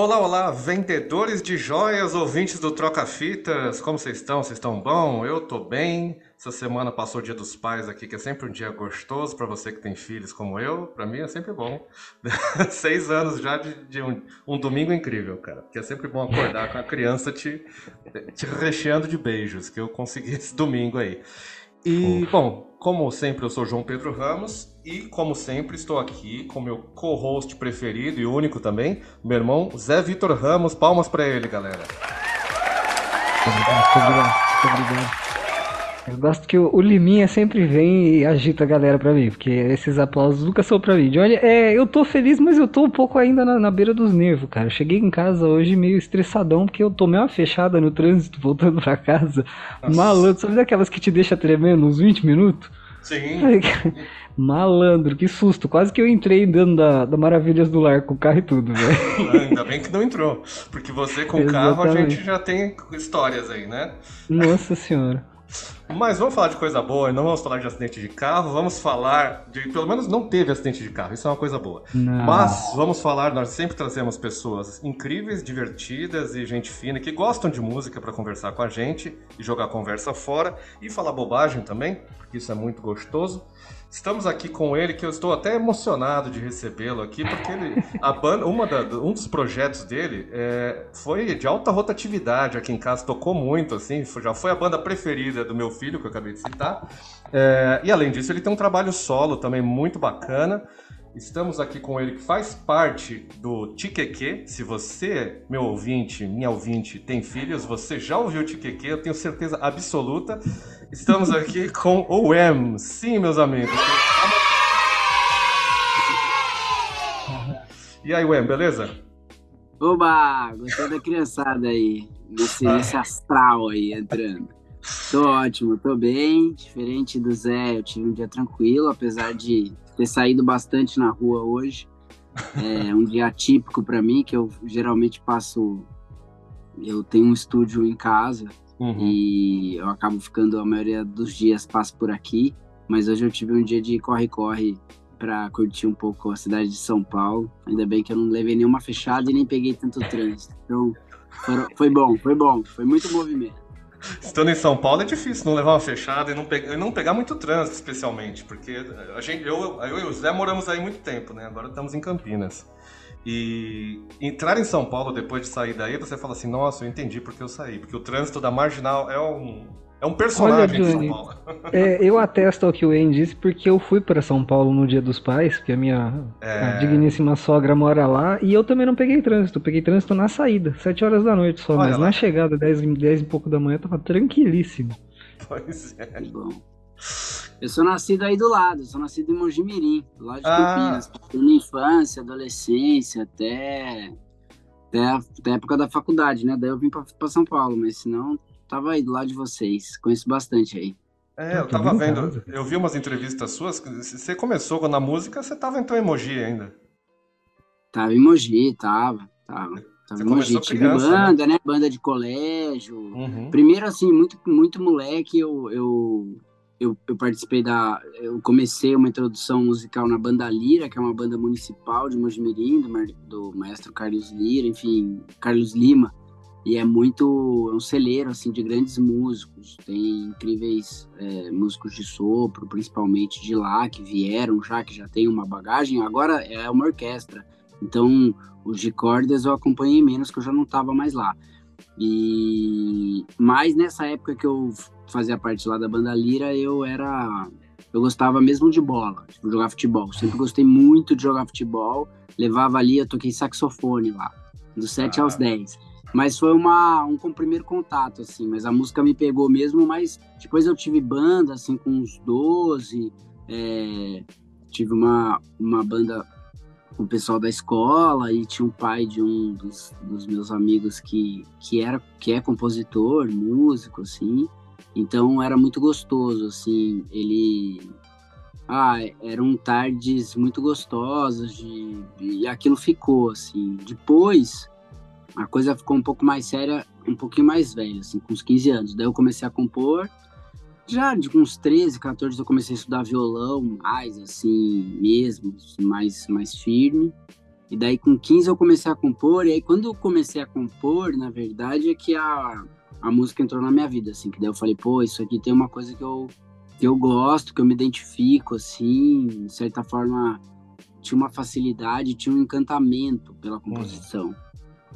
Olá, olá, vendedores de joias, ouvintes do Troca Fitas, como vocês estão? Vocês estão bom? Eu tô bem. Essa semana passou o Dia dos Pais aqui, que é sempre um dia gostoso para você que tem filhos como eu. Para mim é sempre bom. Seis anos já de, de um, um, domingo incrível, cara. Porque é sempre bom acordar com a criança te, te recheando de beijos, que eu consegui esse domingo aí. E, bom, como sempre, eu sou João Pedro Ramos e, como sempre, estou aqui com meu co-host preferido e único também, meu irmão Zé Vitor Ramos. Palmas para ele, galera. Muito obrigado, muito obrigado. Eu gosto que o, o, Liminha sempre vem e agita a galera pra mim, porque esses aplausos nunca são pra mim. Olha, é, eu tô feliz, mas eu tô um pouco ainda na, na, beira dos nervos, cara. Eu cheguei em casa hoje meio estressadão, porque eu tomei uma fechada no trânsito voltando pra casa. Nossa. Malandro, sabe daquelas que te deixa tremendo uns 20 minutos? Sim. Malandro, que susto. Quase que eu entrei dentro da, da Maravilhas do Lar com o carro e tudo, velho. Ainda bem que não entrou. Porque você com o carro a gente já tem histórias aí, né? Nossa senhora. Mas vamos falar de coisa boa, não vamos falar de acidente de carro, vamos falar de. Pelo menos não teve acidente de carro, isso é uma coisa boa. Não. Mas vamos falar, nós sempre trazemos pessoas incríveis, divertidas e gente fina que gostam de música para conversar com a gente e jogar conversa fora e falar bobagem também, porque isso é muito gostoso. Estamos aqui com ele, que eu estou até emocionado de recebê-lo aqui, porque ele, a banda, uma da, um dos projetos dele é, foi de alta rotatividade aqui em casa, tocou muito, assim, já foi a banda preferida do meu filho, que eu acabei de citar. É, e além disso, ele tem um trabalho solo também muito bacana. Estamos aqui com ele que faz parte do Tiqueque. Se você, meu ouvinte, minha ouvinte, tem filhos, você já ouviu o Tiqueque, eu tenho certeza absoluta. Estamos aqui com o M. Sim, meus amigos. E aí, Wem, beleza? Oba! Gostei da criançada aí, nesse, ah. nesse astral aí entrando. Tô ótimo, tô bem. Diferente do Zé, eu tive um dia tranquilo, apesar de ter saído bastante na rua hoje. É um dia atípico para mim, que eu geralmente passo. Eu tenho um estúdio em casa uhum. e eu acabo ficando a maioria dos dias passo por aqui. Mas hoje eu tive um dia de corre-corre para curtir um pouco a cidade de São Paulo. Ainda bem que eu não levei nenhuma fechada e nem peguei tanto trânsito. Então foi bom, foi bom, foi muito movimento. Estando em São Paulo é difícil não levar uma fechada e não, pegar, e não pegar muito trânsito, especialmente, porque a gente, eu, eu e o Zé moramos aí muito tempo, né? Agora estamos em Campinas. E entrar em São Paulo depois de sair daí, você fala assim: nossa, eu entendi porque eu saí. Porque o trânsito da marginal é um, é um personagem Olha, Johnny, de São Paulo. É, eu atesto ao que o Wayne disse porque eu fui para São Paulo no dia dos pais, porque a minha é... a digníssima sogra mora lá, e eu também não peguei trânsito. peguei trânsito na saída, 7 horas da noite só, Olha mas lá. na chegada, 10, 10 e pouco da manhã, tava tranquilíssimo. Pois é. Eu sou nascido aí do lado, sou nascido em Mojimirim, do lado de ah. Campinas. Minha infância, adolescência, até, até, a, até a época da faculdade, né? Daí eu vim para São Paulo, mas senão tava aí do lado de vocês. Conheço bastante aí. É, eu tava vendo, eu vi umas entrevistas suas. Você começou na música, você tava então em Emoji ainda? Tava em Emoji, tava, tava. Tava em Emoji. Tive criança, né? banda, né? né? Banda de colégio. Uhum. Primeiro, assim, muito, muito moleque, eu, eu, eu, eu, participei da. Eu comecei uma introdução musical na Banda Lira, que é uma banda municipal de Mojimirim, do, do maestro Carlos Lira, enfim, Carlos Lima. E é muito é um celeiro assim de grandes músicos. Tem incríveis é, músicos de sopro principalmente de lá que vieram já que já tem uma bagagem. Agora é uma orquestra. Então os de cordas eu acompanhei menos que eu já não estava mais lá. E mas nessa época que eu fazia parte lá da banda Lira eu era eu gostava mesmo de bola tipo, jogar futebol sempre gostei muito de jogar futebol levava ali eu toquei saxofone lá dos 7 ah. aos 10 mas foi uma, um, um primeiro contato, assim. Mas a música me pegou mesmo, mas depois eu tive banda, assim, com uns 12. É, tive uma, uma banda com o pessoal da escola e tinha um pai de um dos, dos meus amigos que, que, era, que é compositor, músico, assim. Então era muito gostoso, assim. Ele ah, eram tardes muito gostosas de, e aquilo ficou assim. Depois a coisa ficou um pouco mais séria, um pouquinho mais velha, assim, com uns 15 anos. Daí eu comecei a compor. Já de uns 13, 14 eu comecei a estudar violão, mais assim, mesmo, mais, mais firme. E daí com 15 eu comecei a compor, e aí quando eu comecei a compor, na verdade, é que a, a música entrou na minha vida, assim, que daí eu falei, pô, isso aqui tem uma coisa que eu, que eu gosto, que eu me identifico, assim, de certa forma tinha uma facilidade, tinha um encantamento pela uhum. composição.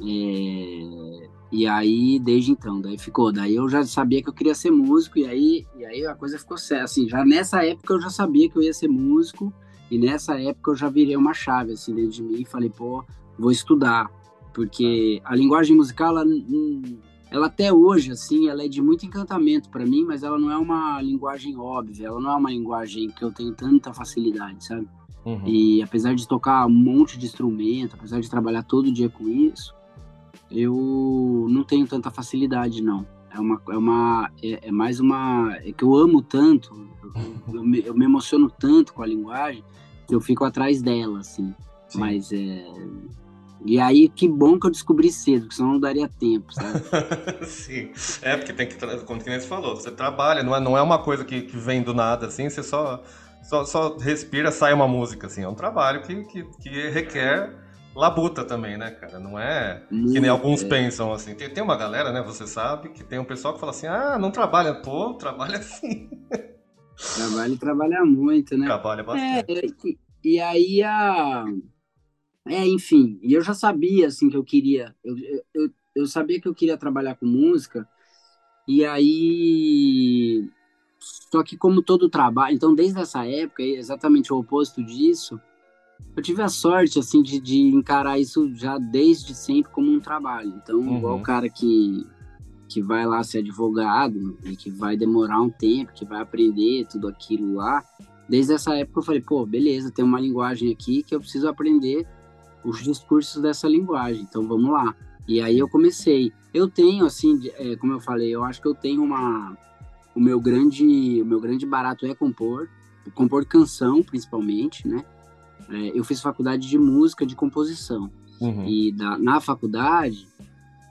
É, e aí, desde então, daí ficou. Daí eu já sabia que eu queria ser músico, e aí, e aí a coisa ficou séria. Assim, já nessa época eu já sabia que eu ia ser músico, e nessa época eu já virei uma chave, assim, dentro de mim, e falei, pô, vou estudar. Porque a linguagem musical, ela, ela até hoje, assim, ela é de muito encantamento para mim, mas ela não é uma linguagem óbvia, ela não é uma linguagem que eu tenho tanta facilidade, sabe? Uhum. E apesar de tocar um monte de instrumento, apesar de trabalhar todo dia com isso, eu não tenho tanta facilidade, não. É uma, é uma, é, é mais uma, é que eu amo tanto, eu, eu, me, eu, me, emociono tanto com a linguagem que eu fico atrás dela, assim. Sim. Mas é, e aí, que bom que eu descobri cedo, porque senão não daria tempo, sabe? Sim, é porque tem que, como você falou, você trabalha, não é, não é uma coisa que, que vem do nada, assim, você só, só, só respira, sai uma música, assim, é um trabalho que, que, que requer labuta também, né, cara? Não é que nem alguns é. pensam assim. Tem, tem uma galera, né, você sabe, que tem um pessoal que fala assim: ah, não trabalha. Pô, trabalha sim. Trabalha e trabalha muito, né? Trabalha bastante. É, e, e, aí a. É, enfim, e eu já sabia, assim, que eu queria. Eu, eu, eu sabia que eu queria trabalhar com música, e aí. Só que, como todo trabalho. Então, desde essa época, exatamente o oposto disso eu tive a sorte, assim, de, de encarar isso já desde sempre como um trabalho. Então, uhum. igual o cara que, que vai lá ser advogado e que vai demorar um tempo, que vai aprender tudo aquilo lá, desde essa época eu falei, pô, beleza, tem uma linguagem aqui que eu preciso aprender os discursos dessa linguagem, então vamos lá. E aí eu comecei. Eu tenho, assim, é, como eu falei, eu acho que eu tenho uma... O meu grande, o meu grande barato é compor, compor canção, principalmente, né? É, eu fiz faculdade de música, de composição. Uhum. E da, na faculdade,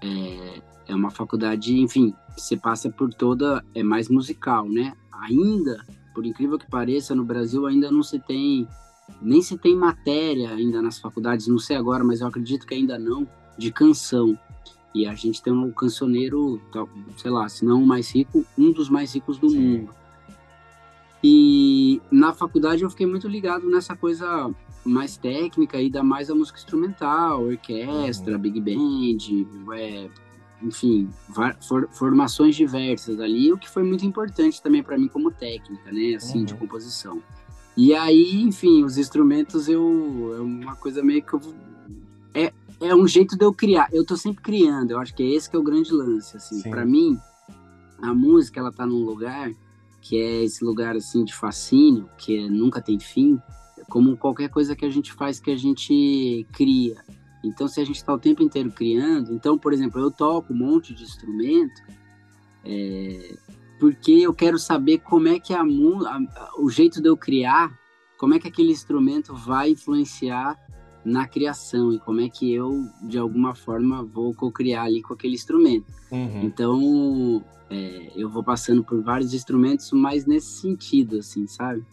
é, é uma faculdade, enfim, você passa por toda, é mais musical, né? Ainda, por incrível que pareça, no Brasil ainda não se tem, nem se tem matéria ainda nas faculdades, não sei agora, mas eu acredito que ainda não, de canção. E a gente tem um cancioneiro, sei lá, se não o mais rico, um dos mais ricos do Sim. mundo. E na faculdade eu fiquei muito ligado nessa coisa mais técnica e dá mais a música instrumental, orquestra, uhum. big band, é, enfim, for, formações diversas ali, o que foi muito importante também para mim como técnica, né, assim, uhum. de composição. E aí, enfim, os instrumentos eu é uma coisa meio que eu, é é um jeito de eu criar. Eu tô sempre criando. Eu acho que é esse que é o grande lance, assim. Para mim, a música ela tá num lugar que é esse lugar assim de fascínio, que é, nunca tem fim como qualquer coisa que a gente faz que a gente cria. Então, se a gente está o tempo inteiro criando, então, por exemplo, eu toco um monte de instrumento, é, porque eu quero saber como é que a, a, o jeito de eu criar, como é que aquele instrumento vai influenciar na criação e como é que eu, de alguma forma, vou co-criar ali com aquele instrumento. Uhum. Então, é, eu vou passando por vários instrumentos, mas nesse sentido, assim, sabe?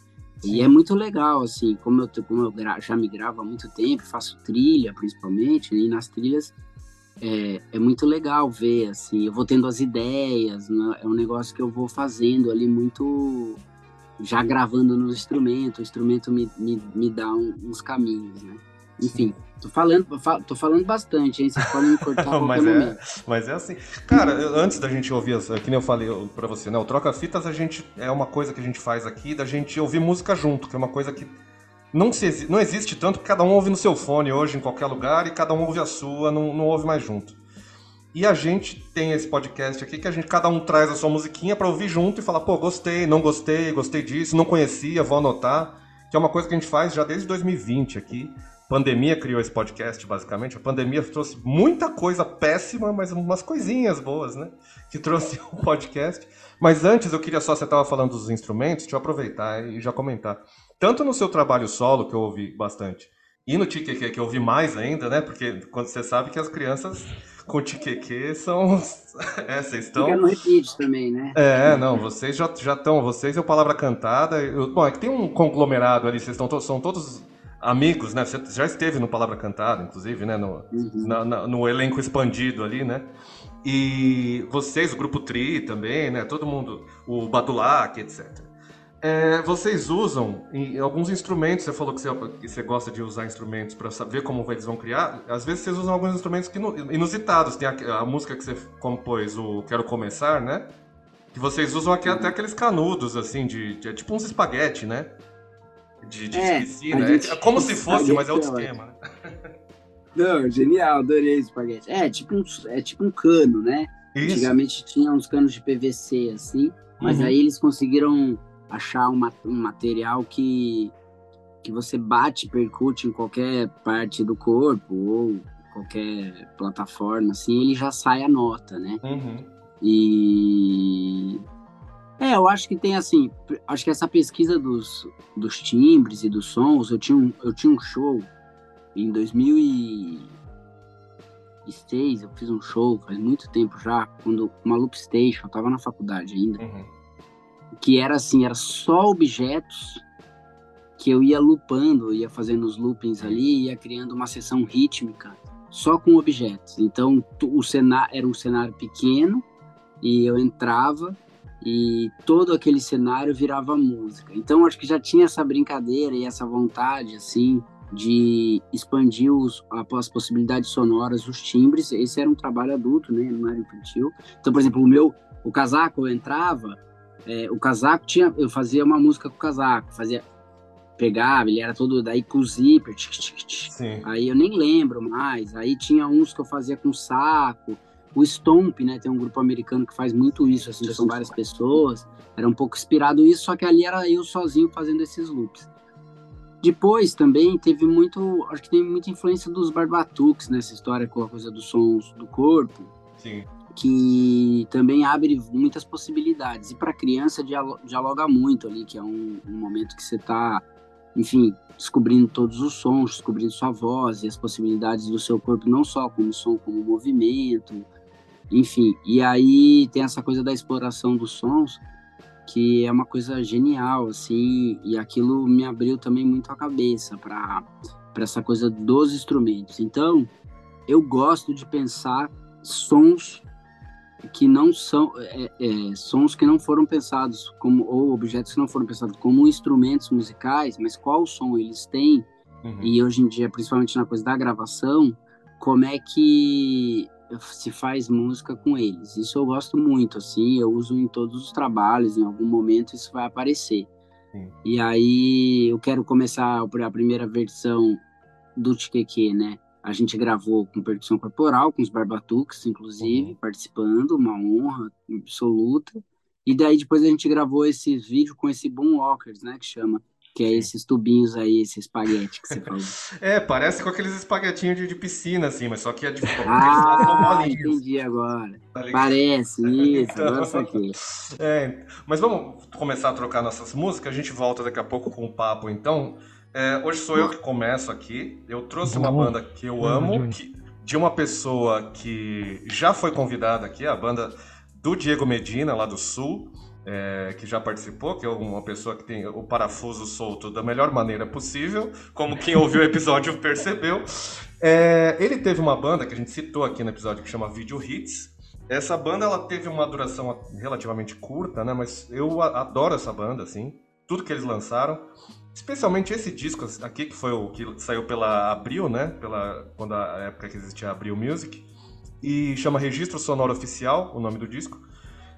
E é muito legal, assim, como eu, como eu já me gravo há muito tempo, faço trilha principalmente, né, e nas trilhas é, é, muito legal ver, assim, eu vou tendo as ideias, né, é um negócio que eu vou fazendo ali muito, já gravando no instrumento, o instrumento me, me, me dá um, uns caminhos, né? Enfim, tô falando, tô falando bastante, hein? Vocês podem me cortar mas, é, mas é assim. Cara, antes da gente ouvir, que nem eu falei pra você, né? O Troca-Fitas a gente, é uma coisa que a gente faz aqui, da gente ouvir música junto, que é uma coisa que não, se, não existe tanto, porque cada um ouve no seu fone hoje, em qualquer lugar, e cada um ouve a sua, não, não ouve mais junto. E a gente tem esse podcast aqui que a gente cada um traz a sua musiquinha para ouvir junto e falar, pô, gostei, não gostei, gostei disso, não conhecia, vou anotar, que é uma coisa que a gente faz já desde 2020 aqui pandemia criou esse podcast, basicamente. A pandemia trouxe muita coisa péssima, mas umas coisinhas boas, né? Que trouxe o podcast. Mas antes, eu queria só, você estava falando dos instrumentos, deixa eu aproveitar e já comentar. Tanto no seu trabalho solo, que eu ouvi bastante, e no Tiqueque, que eu ouvi mais ainda, né? Porque quando você sabe que as crianças com Tiqueque são. é, vocês estão. Fica no repeat também, né? É, não, vocês já estão. Vocês é o Palavra Cantada. Eu... Bom, é que tem um conglomerado ali, vocês estão são todos amigos, né? Você já esteve no Palavra Cantada, inclusive, né? No, uhum. na, na, no elenco expandido ali, né? E vocês, o Grupo Tri também, né? Todo mundo, o Badulac, etc. É, vocês usam em, alguns instrumentos, você falou que você, que você gosta de usar instrumentos para saber como eles vão criar. Às vezes vocês usam alguns instrumentos que, inusitados. Tem a, a, música que você compôs, o Quero Começar, né? Que vocês usam aqui até aqueles canudos, assim, de, de é tipo uns espaguete, né? De, de é, piscina. Gente... É como se fosse, mas é outro esquema. Né? Não, genial, adorei espaguete. É tipo um, é tipo um cano, né? Isso. Antigamente tinha uns canos de PVC, assim, mas uhum. aí eles conseguiram achar uma, um material que, que você bate, percute em qualquer parte do corpo ou qualquer plataforma, assim, ele já sai a nota, né? Uhum. E é, eu acho que tem assim, acho que essa pesquisa dos, dos timbres e dos sons, eu tinha um, eu tinha um show em 2006, eu fiz um show faz muito tempo já, quando uma loop station, eu tava na faculdade ainda. Uhum que era assim, era só objetos que eu ia lupando, ia fazendo os loopings ali, ia criando uma sessão rítmica só com objetos. Então, o cenário era um cenário pequeno e eu entrava e todo aquele cenário virava música. Então, acho que já tinha essa brincadeira e essa vontade assim de expandir os, as possibilidades sonoras, os timbres. Esse era um trabalho adulto, né? Não era infantil. Então, por exemplo, o meu o casaco eu entrava é, o casaco tinha. Eu fazia uma música com o casaco, fazia. Pegava, ele era todo daí com o zíper. Tch, tch, tch, aí eu nem lembro mais. Aí tinha uns que eu fazia com saco. O Stomp, né? Tem um grupo americano que faz muito isso, assim, são várias pessoas. Era um pouco inspirado isso, só que ali era eu sozinho fazendo esses loops. Depois também teve muito, acho que tem muita influência dos barbatuques nessa história com a coisa dos sons do corpo. Sim que também abre muitas possibilidades. E para criança dialoga muito ali, que é um, um momento que você está, enfim, descobrindo todos os sons, descobrindo sua voz e as possibilidades do seu corpo, não só como som, como movimento, enfim. E aí tem essa coisa da exploração dos sons, que é uma coisa genial, assim, e aquilo me abriu também muito a cabeça para essa coisa dos instrumentos. Então, eu gosto de pensar sons que não são é, é, sons que não foram pensados como ou objetos que não foram pensados como instrumentos musicais, mas qual som eles têm uhum. e hoje em dia, principalmente na coisa da gravação, como é que se faz música com eles. Isso eu gosto muito, assim, eu uso em todos os trabalhos, em algum momento isso vai aparecer. Sim. E aí eu quero começar a primeira versão do Tcheque, né? A gente gravou com percussão corporal, com os barbatuques, inclusive, uhum. participando, uma honra absoluta. E daí depois a gente gravou esse vídeo com esse Boomwalkers, né, que chama. Que é esses tubinhos aí, esse espaguete que você falou. é, parece com aqueles espaguetinhos de, de, piscina, assim, mas só que é de Ah, entendi agora. Tá parece, isso, então... agora aqui. É, mas vamos começar a trocar nossas músicas, a gente volta daqui a pouco com o papo, então. É, hoje sou eu que começo aqui. Eu trouxe uma banda que eu amo, que, de uma pessoa que já foi convidada aqui, a banda do Diego Medina, lá do Sul, é, que já participou, que é uma pessoa que tem o parafuso solto da melhor maneira possível, como quem ouviu o episódio percebeu. É, ele teve uma banda que a gente citou aqui no episódio que chama Video Hits. Essa banda ela teve uma duração relativamente curta, né? Mas eu adoro essa banda, assim, tudo que eles lançaram. Especialmente esse disco aqui, que foi o que saiu pela Abril, né? Pela, quando a época que existia a Abril Music. E chama Registro Sonoro Oficial, o nome do disco.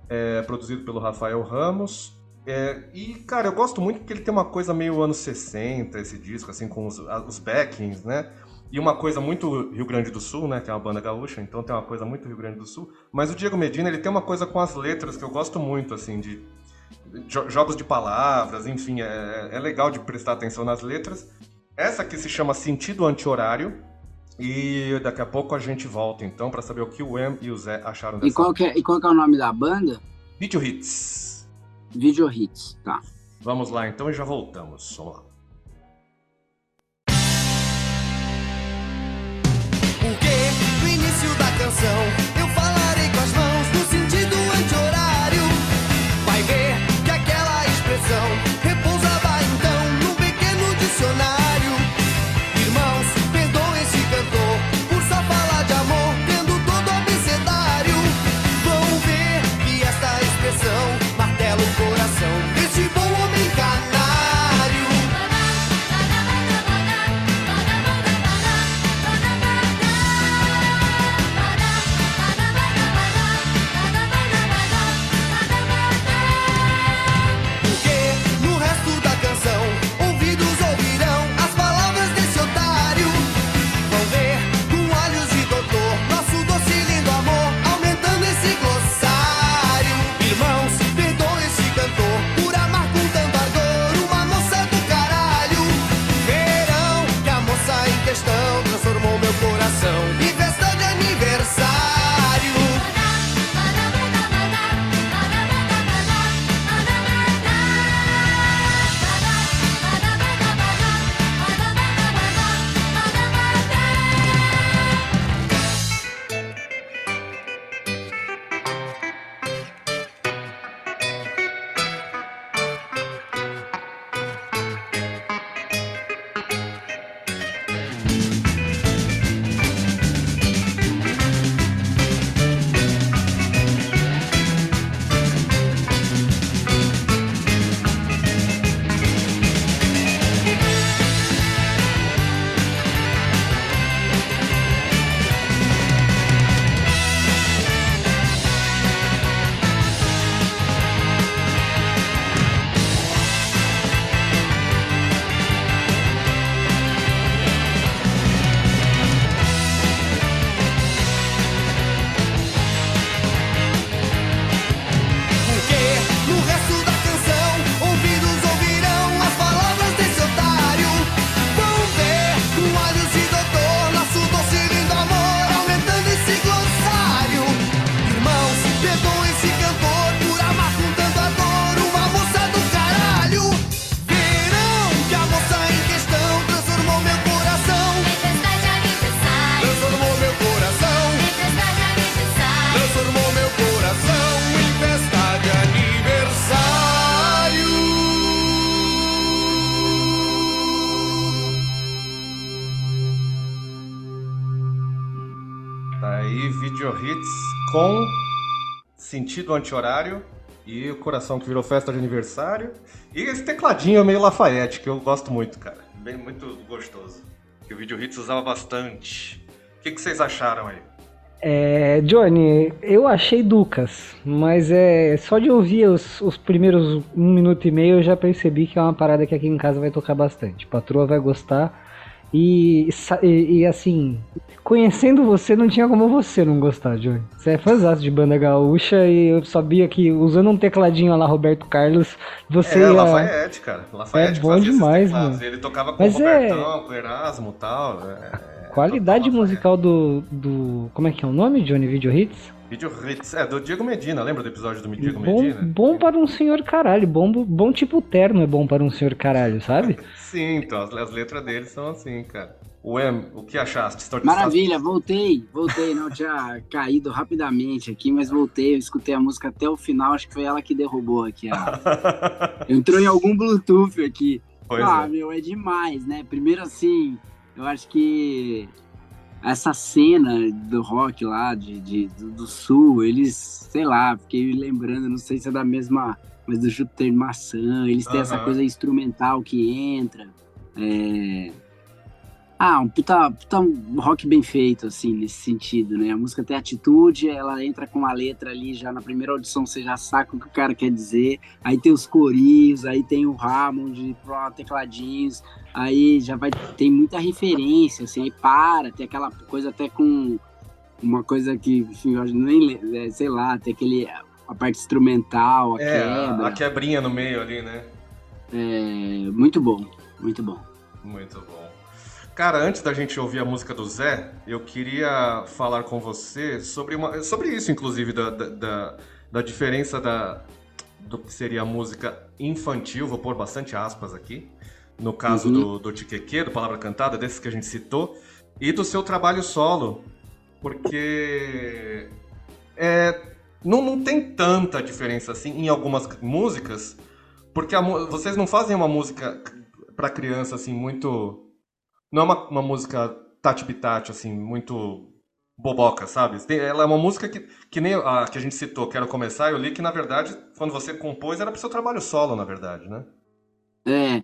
É produzido pelo Rafael Ramos. É, e, cara, eu gosto muito porque ele tem uma coisa meio anos 60, esse disco, assim, com os, os backings, né? E uma coisa muito Rio Grande do Sul, né? Que é uma banda gaúcha, então tem uma coisa muito Rio Grande do Sul. Mas o Diego Medina, ele tem uma coisa com as letras que eu gosto muito, assim, de jogos de palavras, enfim, é, é legal de prestar atenção nas letras. Essa aqui se chama Sentido Anti-Horário. E daqui a pouco a gente volta então para saber o que o Em e o Zé acharam dessa. E qual, que é, e qual que é o nome da banda? Video Hits. Video Hits, tá. Vamos lá então e já voltamos. Vamos lá. Porque no início da canção Sentido Anti-Horário e o Coração que virou festa de aniversário. E esse tecladinho meio Lafayette, que eu gosto muito, cara. Bem, muito gostoso. Que o Video Hits usava bastante. O que, que vocês acharam aí? É, Johnny, eu achei Ducas, mas é só de ouvir os, os, primeiros um minuto e meio eu já percebi que é uma parada que aqui em casa vai tocar bastante. Patroa vai gostar. E, e, e, assim, conhecendo você, não tinha como você não gostar, Johnny. Você é fãzão de banda gaúcha e eu sabia que usando um tecladinho lá, Roberto Carlos, você. É, ia... Lafayette, cara. Lafayette é bom demais, mano. Ele tocava com Mas o é Robertão, é... com o Erasmo e tal. É... Qualidade musical do, do. Como é que é o nome, Johnny Video Hits? Video Hits, é, do Diego Medina, lembra do episódio do Diego bom, Medina? Bom para um senhor caralho, bom, bom tipo terno é bom para um senhor caralho, sabe? Sim, então as, as, letras dele são assim, cara. O M, o que achaste? Maravilha, voltei, voltei, não tinha caído rapidamente aqui, mas voltei, eu escutei a música até o final, acho que foi ela que derrubou aqui. Entrou em algum Bluetooth aqui. Pois ah, é. meu, é demais, né? Primeiro assim, eu acho que essa cena do rock lá de, de do, do, sul, eles, sei lá, fiquei lembrando, não sei se é da mesma, mas do Júpiter Maçã, eles têm uhum. essa coisa instrumental que entra. É, ah, um puta, puta rock bem feito, assim, nesse sentido, né? A música tem atitude, ela entra com a letra ali, já na primeira audição você já saca o que o cara quer dizer. Aí tem os corinhos, aí tem o Hammond, tecladinhos, aí já vai, tem muita referência, assim, aí para, tem aquela coisa até com uma coisa que, enfim, eu nem, é, sei lá, tem aquele, a parte instrumental, a é, quebra. a quebrinha no meio ali, né? É, muito bom, muito bom. Muito bom. Cara, antes da gente ouvir a música do Zé, eu queria falar com você sobre, uma, sobre isso, inclusive, da, da, da diferença da, do que seria a música infantil, vou pôr bastante aspas aqui, no caso uhum. do, do Tiqueque, do Palavra Cantada, desses que a gente citou, e do seu trabalho solo, porque é, não, não tem tanta diferença assim em algumas músicas, porque a, vocês não fazem uma música para criança assim muito não é uma, uma música tati-pitati, assim, muito boboca, sabe? Ela é uma música que, que nem a que a gente citou, Quero Começar, eu li que, na verdade, quando você compôs, era pro seu trabalho solo, na verdade, né? É,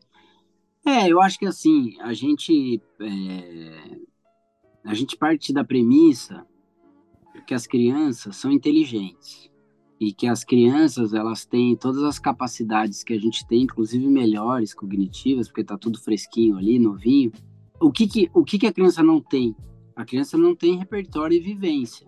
é eu acho que, assim, a gente, é, a gente parte da premissa que as crianças são inteligentes e que as crianças, elas têm todas as capacidades que a gente tem, inclusive melhores, cognitivas, porque tá tudo fresquinho ali, novinho, o que, que, o que, que a criança não tem? A criança não tem repertório e vivência.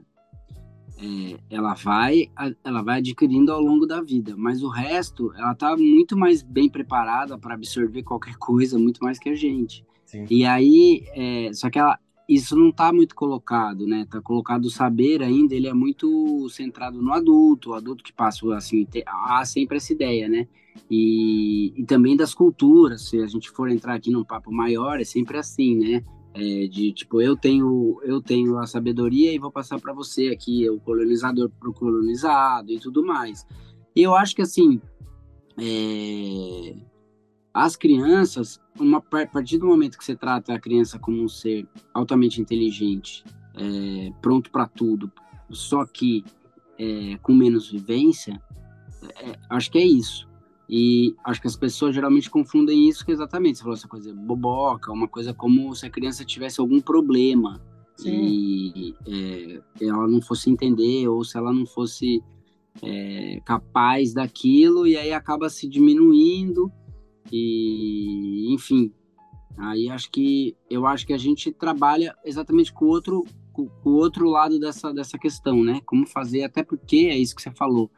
É, ela vai ela vai adquirindo ao longo da vida, mas o resto ela está muito mais bem preparada para absorver qualquer coisa, muito mais que a gente. Sim. E aí, é, só que ela, isso não está muito colocado, né? Tá colocado o saber ainda, ele é muito centrado no adulto, o adulto que passa assim, há sempre essa ideia, né? E, e também das culturas, se a gente for entrar aqui num papo maior, é sempre assim, né? É, de tipo, eu tenho, eu tenho a sabedoria e vou passar para você aqui, o colonizador para o colonizado e tudo mais. E eu acho que assim, é, as crianças, uma, a partir do momento que você trata a criança como um ser altamente inteligente, é, pronto para tudo, só que é, com menos vivência, é, acho que é isso. E acho que as pessoas geralmente confundem isso exatamente, você falou essa coisa boboca, uma coisa como se a criança tivesse algum problema Sim. e é, ela não fosse entender ou se ela não fosse é, capaz daquilo e aí acaba se diminuindo e enfim aí acho que eu acho que a gente trabalha exatamente com o outro com o outro lado dessa dessa questão né como fazer até porque é isso que você falou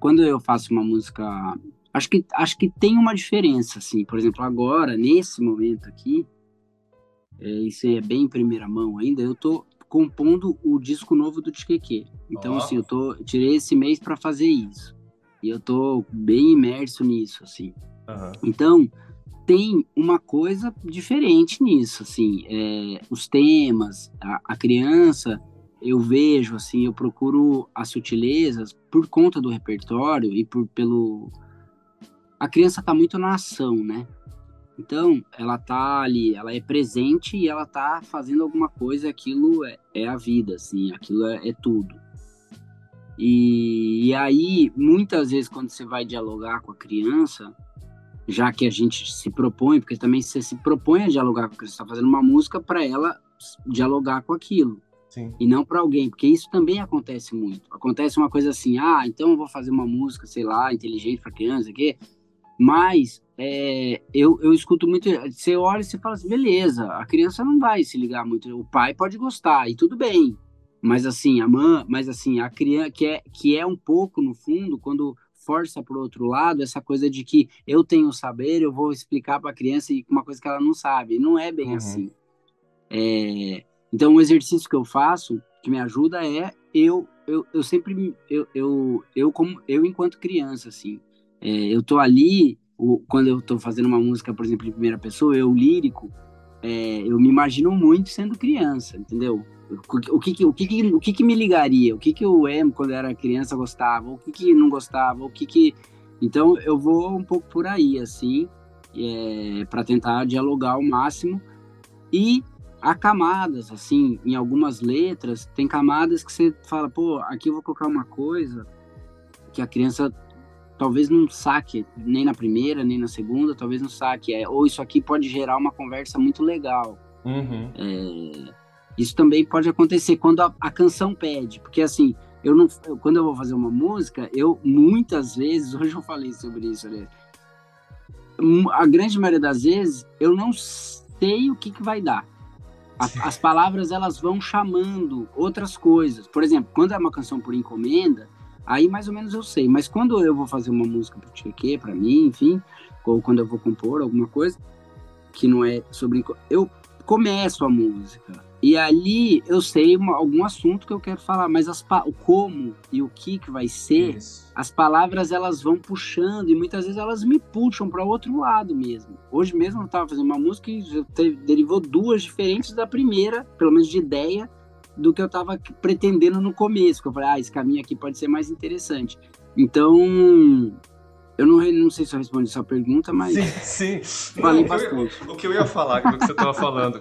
quando eu faço uma música Acho que, acho que tem uma diferença, assim. Por exemplo, agora, nesse momento aqui, é, isso é bem em primeira mão ainda, eu tô compondo o disco novo do Tiqueque. Então, oh. assim, eu tô, tirei esse mês para fazer isso. E eu tô bem imerso nisso, assim. Uhum. Então, tem uma coisa diferente nisso, assim. É, os temas, a, a criança, eu vejo, assim, eu procuro as sutilezas por conta do repertório e por, pelo a criança está muito na ação, né? Então, ela tá ali, ela é presente e ela tá fazendo alguma coisa, aquilo é, é a vida, assim, aquilo é, é tudo. E, e, aí, muitas vezes, quando você vai dialogar com a criança, já que a gente se propõe, porque também você se propõe a dialogar com a criança, você está fazendo uma música para ela dialogar com aquilo. Sim. E não para alguém, porque isso também acontece muito. Acontece uma coisa assim, ah, então eu vou fazer uma música, sei lá, inteligente para criança, aqui. Mas é, eu, eu escuto muito. Você olha e você fala assim, beleza, a criança não vai se ligar muito. O pai pode gostar, e tudo bem. Mas assim, a mãe, mas assim, a criança que é, que é um pouco, no fundo, quando força para o outro lado, essa coisa de que eu tenho saber, eu vou explicar para a criança uma coisa que ela não sabe. Não é bem uhum. assim. É, então, um exercício que eu faço, que me ajuda, é eu, eu, eu sempre, eu, eu, eu, como, eu enquanto criança, assim, é, eu tô ali, o, quando eu tô fazendo uma música, por exemplo, em primeira pessoa, eu lírico, é, eu me imagino muito sendo criança, entendeu? O que, o que, o que, que me ligaria? O que, que o Emo, quando era criança, gostava? O que, que não gostava? O que que... Então, eu vou um pouco por aí, assim, é, para tentar dialogar ao máximo. E há camadas, assim, em algumas letras, tem camadas que você fala, pô, aqui eu vou colocar uma coisa que a criança talvez não saque nem na primeira, nem na segunda, talvez não saque. É, ou isso aqui pode gerar uma conversa muito legal. Uhum. É, isso também pode acontecer quando a, a, canção pede, porque assim, eu não, eu, quando eu vou fazer uma música, eu muitas vezes, hoje eu falei sobre isso, né? a grande maioria das vezes eu não sei o que, que vai dar. A, as palavras elas vão chamando outras coisas. Por exemplo, quando é uma canção por encomenda, aí mais ou menos eu sei. Mas quando eu vou fazer uma música para Tcheque, para mim, enfim, ou quando eu vou compor alguma coisa que não é sobre eu começo a música e ali eu sei uma, algum assunto que eu quero falar, mas as, o como e o que que vai ser, Isso. as palavras elas vão puxando e muitas vezes elas me puxam para outro lado mesmo. Hoje mesmo eu estava fazendo uma música e derivou duas diferentes da primeira, pelo menos de ideia, do que eu estava pretendendo no começo. Que eu falei, ah, esse caminho aqui pode ser mais interessante. Então, eu não, não sei se eu respondi sua pergunta, mas. Sim, sim. Falei não, bastante. o que eu ia falar do que você estava falando.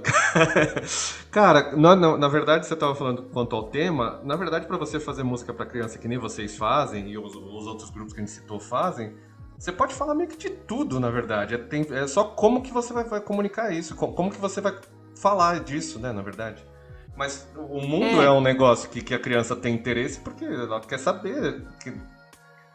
Cara, na, na, verdade, você estava falando quanto ao tema. Na verdade, para você fazer música para criança que nem vocês fazem, e os, os, outros grupos que a gente citou fazem, você pode falar meio que de tudo, na verdade. É, tem, é só como que você vai, vai, comunicar isso, como, como que você vai falar disso, né, na verdade. Mas o mundo é, é um negócio que, que a criança tem interesse porque ela quer saber. Que,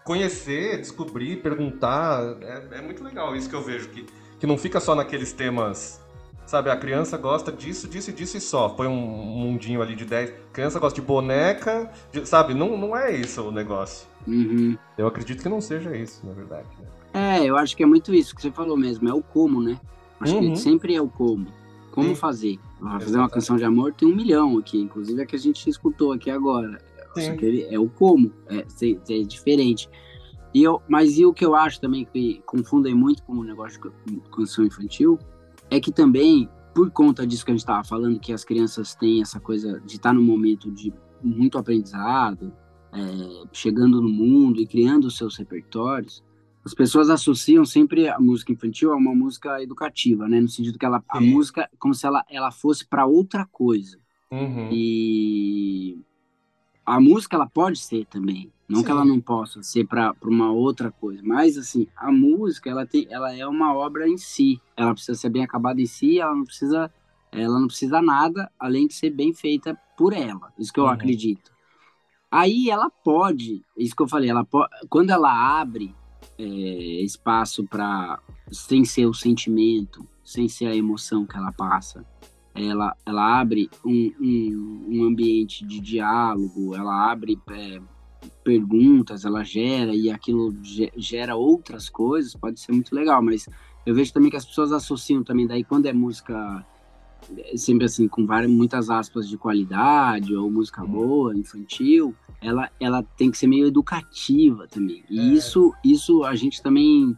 conhecer, descobrir, perguntar. É, é, muito legal isso que eu vejo, que, que não fica só naqueles temas. Sabe, a criança gosta disso, disso e disso e só. Põe um mundinho ali de 10. A criança gosta de boneca, de, sabe? Não, não é isso o negócio. Uhum. Eu acredito que não seja isso, na verdade. Né? É, eu acho que é muito isso que você falou mesmo, é o como, né? Acho uhum. que sempre é o como. Como Sim. fazer. fazer uma canção de amor tem um milhão aqui, inclusive a que a gente escutou aqui agora. Que ele é o como, é, é diferente. E eu, mas e o que eu acho também que confundem muito com o negócio de canção infantil é que também, por conta disso que a gente estava falando, que as crianças têm essa coisa de estar tá no momento de muito aprendizado, é, chegando no mundo e criando os seus repertórios, as pessoas associam sempre a música infantil a uma música educativa, né? No sentido que ela, a música, como se ela, ela fosse para outra coisa. Uhum. E a música ela pode ser também, não Sim. que ela não possa ser para uma outra coisa, mas assim, a música ela tem, ela é uma obra em si. Ela precisa ser bem acabada em si, ela não precisa ela não precisa nada além de ser bem feita por ela. Isso que eu uhum. acredito. Aí ela pode, isso que eu falei, ela pode, quando ela abre é, espaço para sem ser o sentimento, sem ser a emoção que ela passa, ela, ela abre um, um, um ambiente de diálogo, ela abre é, perguntas, ela gera e aquilo gera outras coisas, pode ser muito legal, mas eu vejo também que as pessoas associam também daí quando é música é, sempre assim com várias muitas aspas de qualidade ou música boa infantil ela ela tem que ser meio educativa também e é. isso isso a gente também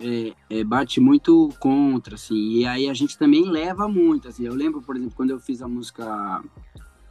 é, é, bate muito contra, assim, e aí a gente também leva muito, assim, eu lembro, por exemplo, quando eu fiz a música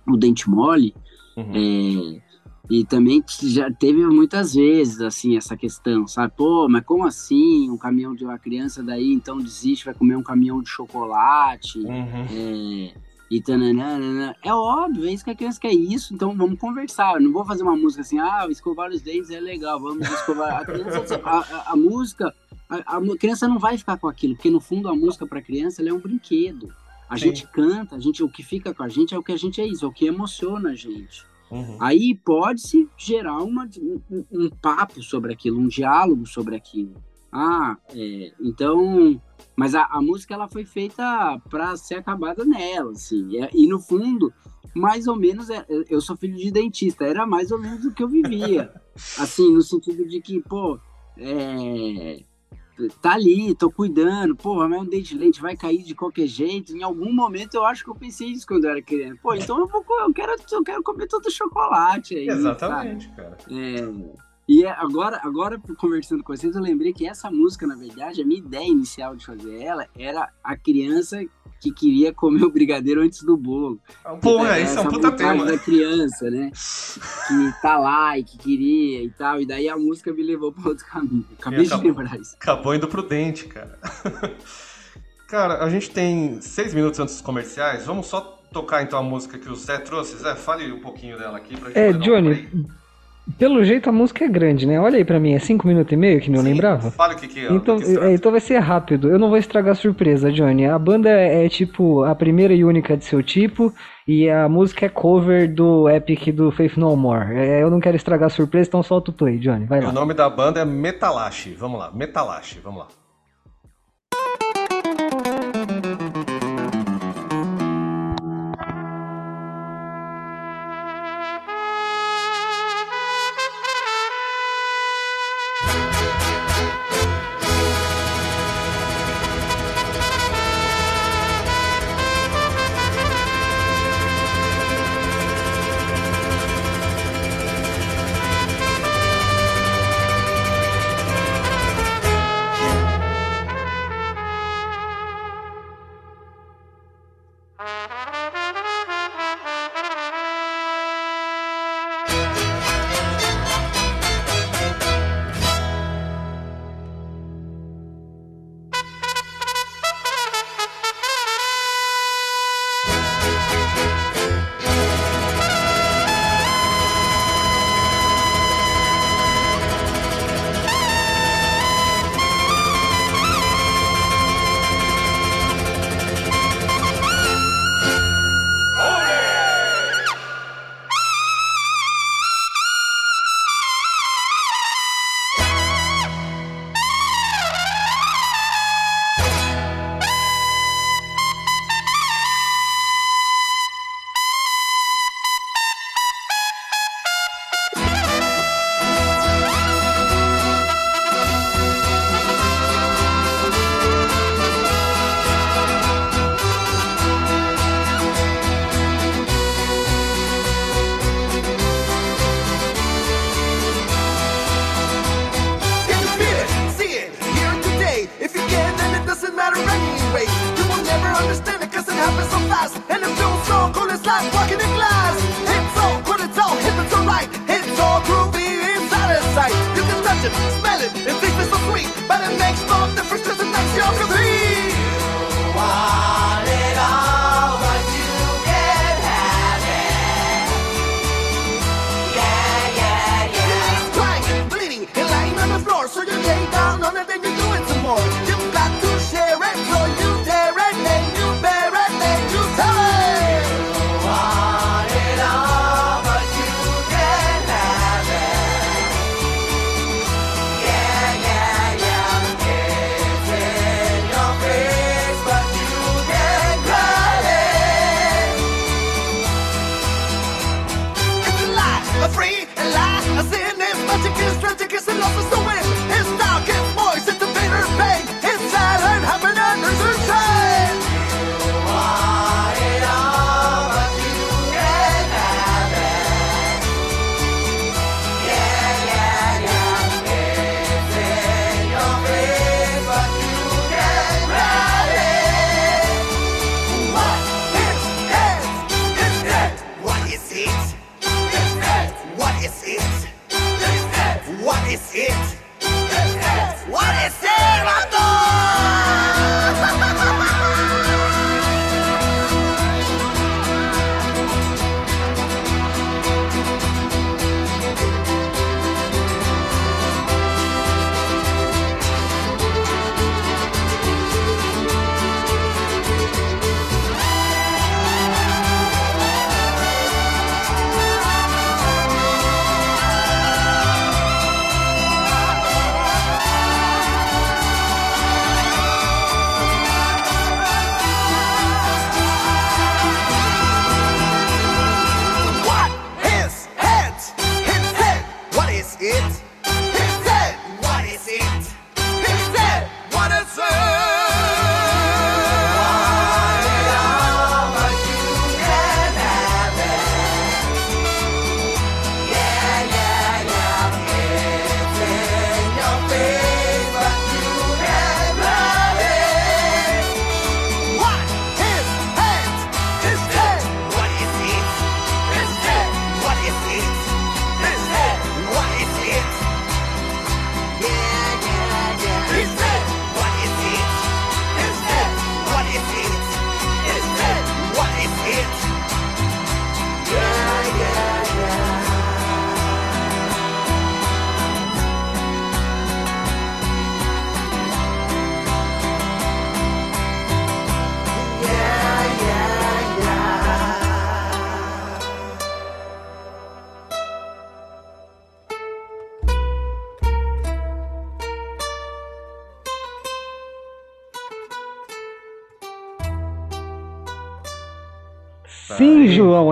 O Dente Mole, uhum. é, E também já teve muitas vezes, assim, essa questão, sabe? Pô, mas como assim? Um caminhão de uma criança daí, então desiste, vai comer um caminhão de chocolate. Uhum. É, e tananana. É óbvio, é isso que a criança quer isso, então vamos conversar. Eu não vou fazer uma música assim, ah, escovar os dentes é legal, vamos escovar. A, criança, a, a, a música, a, a, criança não vai ficar com aquilo, porque no fundo a música para criança é um brinquedo. A Sim. gente canta, a gente, o que fica com a gente é o que a gente é isso, é o que emociona a gente. Uhum. Aí pode-se gerar uma, um, um, papo sobre aquilo, um diálogo sobre aquilo. Ah, é, então. Mas a, a, música ela foi feita para ser acabada nela, assim. É, e no fundo, mais ou menos, é, eu sou filho de dentista, era mais ou menos o que eu vivia. assim, no sentido de que, pô, é, tá ali, tô cuidando, porra, mas um dente de leite vai cair de qualquer jeito. Em algum momento eu acho que eu pensei isso quando eu era criança. Pô, então eu, vou, eu, quero, eu quero comer todo o chocolate aí. Exatamente, sabe? cara. É, e é, agora, agora, conversando com vocês, eu lembrei que essa música, na verdade, a minha ideia inicial de fazer ela era a criança que queria comer o brigadeiro antes do bolo. Porra, é, isso é um puta tema. da criança, né? Que tá lá e que queria e tal. E daí a música me levou para outro caminho. Acabei de lembrar isso. Acabou indo pro dente, cara. cara, a gente tem seis minutos antes dos comerciais. Vamos só tocar então a música que o Zé trouxe. Zé, fale um pouquinho dela aqui pra gente. É, Johnny. Um pelo jeito a música é grande, né? Olha aí pra mim, é 5 minutos e meio que não Sim, lembrava? Fala o que, que é. Então, que é, então vai ser rápido. Eu não vou estragar a surpresa, Johnny. A banda é, é, tipo a primeira e única de seu tipo. E a música é cover do Epic do Faith No More. É, eu não quero estragar a surpresa, então solta o play, Johnny. Vai lá. O nome da banda é Metalash. Vamos lá, Metalash. Vamos lá.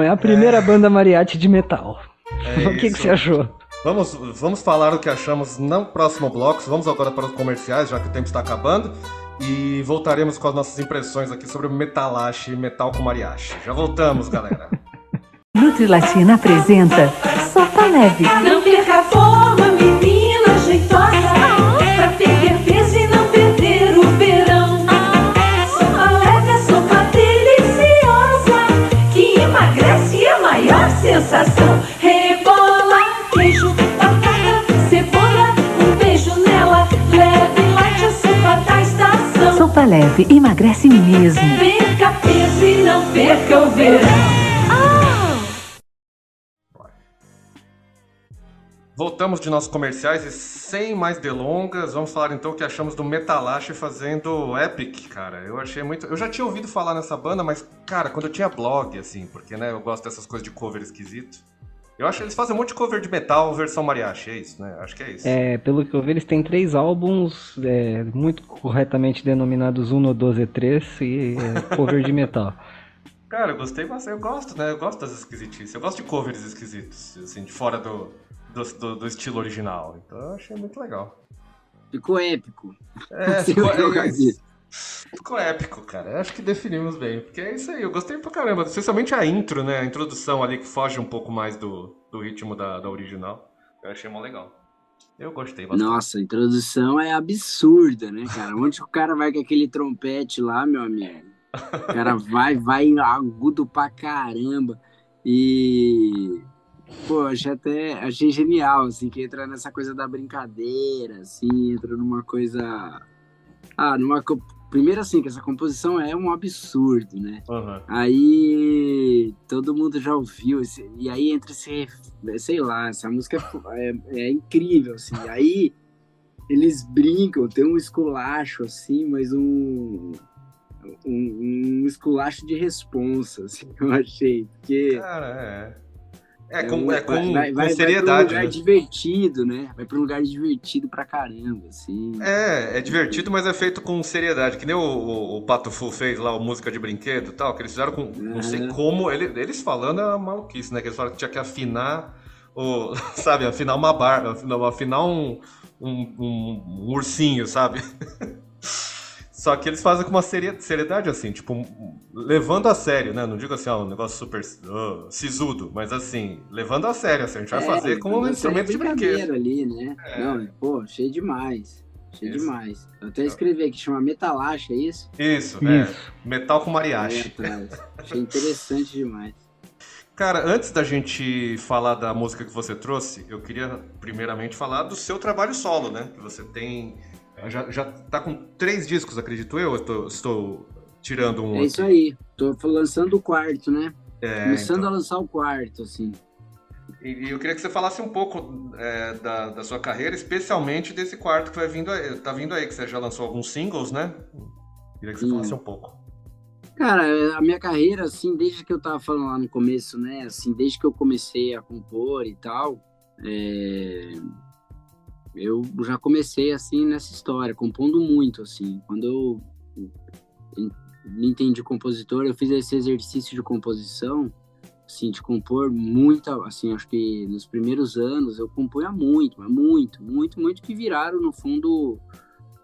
É a primeira é... banda mariachi de metal. É o que, que, você achou? Vamos, vamos falar o que achamos no próximo bloco. Vamos agora para os comerciais, já que o tempo está acabando. E voltaremos com as nossas impressões aqui sobre o Metalache Metal com Mariachi. Já voltamos, galera. Nutrilatina apresenta Sopa Leve. Não perca a forma, Sopa leve emagrece mesmo. Perca peso e não perca o verão. Voltamos de nossos comerciais e sem mais delongas, vamos falar então o que achamos do Metalache fazendo Epic, cara. Eu achei muito. Eu já tinha ouvido falar nessa banda, mas, cara, quando eu tinha blog, assim, porque, né, eu gosto dessas coisas de cover esquisito. Eu acho que eles fazem um monte de cover de metal, versão mariachi, é isso, né? Acho que é isso. É, pelo que eu vi, eles têm três álbuns, é, muito corretamente denominados 1, 12 e 3, e é, cover de metal. Cara, eu gostei bastante, eu gosto, né? Eu gosto das esquisitices. Eu gosto de covers esquisitos, assim, de fora do, do, do, do, estilo original. Então eu achei muito legal. Ficou épico. É, ficou, é, ficou épico, cara. Acho que definimos bem. Porque é isso aí, eu gostei pra caramba. Especialmente a intro, né? A introdução ali que foge um pouco mais do, do ritmo da, da original. Eu achei mó legal. Eu gostei bastante. Nossa, a introdução é absurda, né, cara? Onde o cara vai com aquele trompete lá, meu amigo? O cara vai, vai agudo pra caramba. E Pô, achei até achei genial, assim, que entra nessa coisa da brincadeira, assim, entra numa coisa. Ah, numa. Primeiro, assim, que essa composição é um absurdo, né? Uhum. Aí todo mundo já ouviu, esse, e aí entra esse. Sei lá, essa música é, é incrível, assim. Aí eles brincam, tem um esculacho, assim, mas um. Um, um esculacho de responsa, assim, eu achei. Porque. Cara, é é, com, é, com, vai, com seriedade. Vai pra um lugar né? divertido, né? Vai pra um lugar divertido pra caramba, assim. É, é divertido, mas é feito com seriedade. Que nem o, o, o Pato Fu fez lá, o música de brinquedo e tal, que eles fizeram com. Uhum. Não sei como. Ele, eles falando a maluquice, né? Que eles falaram que tinha que afinar o. Sabe, afinar uma barba, afinar um, um, um, um ursinho, sabe? Só que eles fazem com uma seriedade, assim, tipo, levando a sério, né? Não digo assim, ó, um negócio super uh, sisudo, mas assim, levando a sério, assim, a gente vai é, fazer como um instrumento de brinquedo. ali, né? É. Não, pô, cheio demais. Cheio isso. demais. Eu até escrevi aqui, chama Metalache, é isso? Isso, é. Metal com mariachi. Achei interessante demais. Cara, antes da gente falar da música que você trouxe, eu queria primeiramente falar do seu trabalho solo, né? Que você tem já, já tá com três discos, acredito eu, estou, estou tirando um. É isso aí, tô lançando o quarto, né? É, Começando então... a lançar o quarto, assim. E, e, eu queria que você falasse um pouco é, da, da sua carreira, especialmente desse quarto que vai vindo aí, tá vindo aí, que você já lançou alguns singles, né? Queria que você Sim. falasse um pouco. Cara, a minha carreira, assim, desde que eu tava falando lá no começo, né? Assim, desde que eu comecei a compor e tal, é eu já comecei assim nessa história, compondo muito assim. Quando eu me entendi compositor, eu fiz esse exercício de composição, assim, de compor muita, assim, acho que nos primeiros anos eu compunha muito, mas muito, muito, muito que viraram no fundo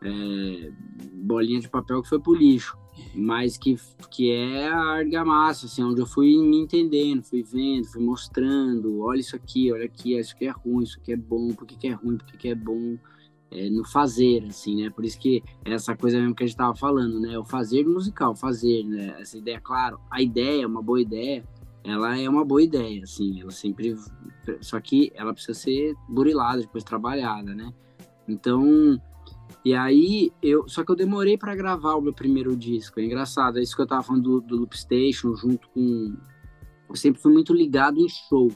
é, bolinha de papel que foi pro lixo mas que, que é a argamassa, assim, onde eu fui me entendendo, fui vendo, fui mostrando, olha isso aqui, olha aqui, isso aqui é ruim, isso aqui é bom, por que, que é ruim, por que, que é bom, é, no fazer, assim, né, por isso que é essa coisa mesmo que a gente tava falando, né, o fazer musical, fazer, né, essa ideia, claro, a ideia, uma boa ideia, ela é uma boa ideia, assim, ela sempre, só que ela precisa ser burilada, depois trabalhada, né, então e aí, eu, só que eu demorei para gravar o meu primeiro disco. É engraçado, é isso que eu tava falando do, do Loop Station, junto com. Eu sempre fui muito ligado em show.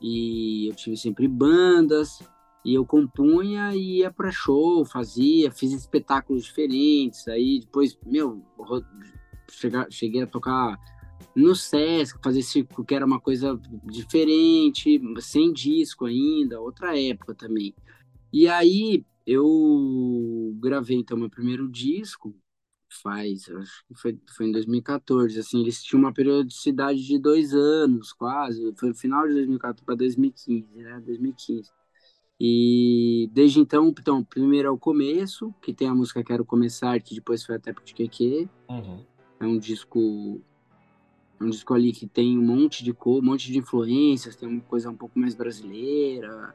E eu tive sempre bandas, e eu compunha e ia para show, fazia, fiz espetáculos diferentes. Aí depois, meu, cheguei a tocar no Sesc, fazer circo, que era uma coisa diferente, sem disco ainda, outra época também. E aí eu gravei então meu primeiro disco, faz, acho que foi, foi em 2014, assim, eles tinham uma periodicidade de dois anos, quase, foi no final de 2014 para 2015, né, 2015. E desde então, então, primeiro é o começo, que tem a música Quero Começar, que depois foi até pro Tiqueque. Uhum. É um disco um disco ali que tem um monte de cor, um monte de influências, tem uma coisa um pouco mais brasileira,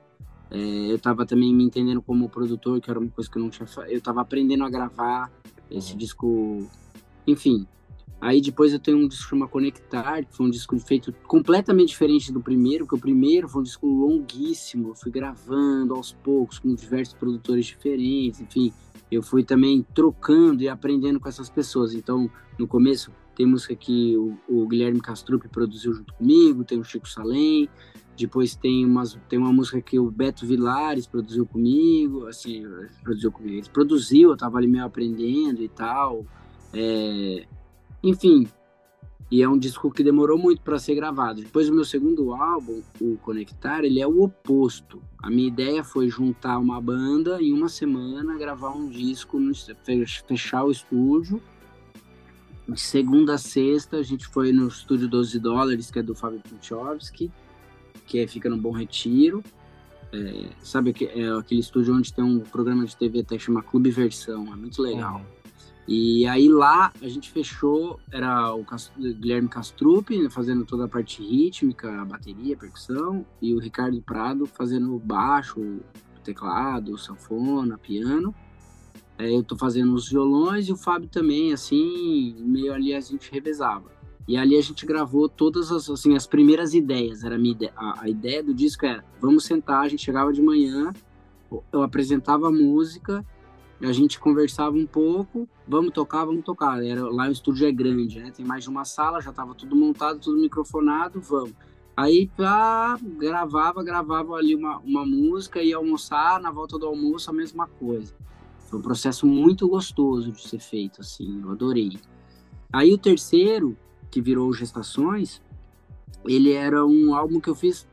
é, eu estava também me entendendo como produtor, que era uma coisa que eu não tinha. Eu estava aprendendo a gravar esse disco. Enfim. Aí depois eu tenho um disco chamado Conectar, que foi um disco feito completamente diferente do primeiro, porque o primeiro foi um disco longuíssimo. Eu fui gravando aos poucos com diversos produtores diferentes, enfim. Eu fui também trocando e aprendendo com essas pessoas. Então, no começo, tem música que o, o Guilherme Castrup produziu junto comigo, tem o Chico Salem, depois tem, umas, tem uma música que o Beto Vilares produziu comigo, assim, produziu comigo. Ele produziu, eu tava ali meio aprendendo e tal. É, enfim, e é um disco que demorou muito para ser gravado. Depois o meu segundo álbum, o Conectar, ele é o oposto. A minha ideia foi juntar uma banda em uma semana, gravar um disco, fechar o estúdio. De segunda a sexta, a gente foi no estúdio 12 dólares, que é do Fábio Puchovski que é, fica no Bom Retiro. É, sabe que é aquele estúdio onde tem um programa de TV até chama Clube Versão, é muito legal. Uhum. E aí lá a gente fechou, era o Guilherme Castrup fazendo toda a parte rítmica, a bateria, a percussão, e o Ricardo Prado fazendo o baixo, o teclado, sanfona, piano. É, eu tô fazendo os violões e o Fábio também, assim, meio ali a gente revezava. E ali a gente gravou todas as, assim, as primeiras ideias. Era a, ideia, a, a ideia do disco era, vamos sentar, a gente chegava de manhã, eu apresentava a música, a gente conversava um pouco, vamos tocar, vamos tocar. Era, lá o estúdio é grande, né? Tem mais de uma sala, já estava tudo montado, tudo microfonado, vamos. Aí pá, gravava, gravava ali uma, uma música, ia almoçar, na volta do almoço a mesma coisa. Foi um processo muito gostoso de ser feito, assim, eu adorei. Aí o terceiro, que virou Gestações, ele era um álbum que eu fiz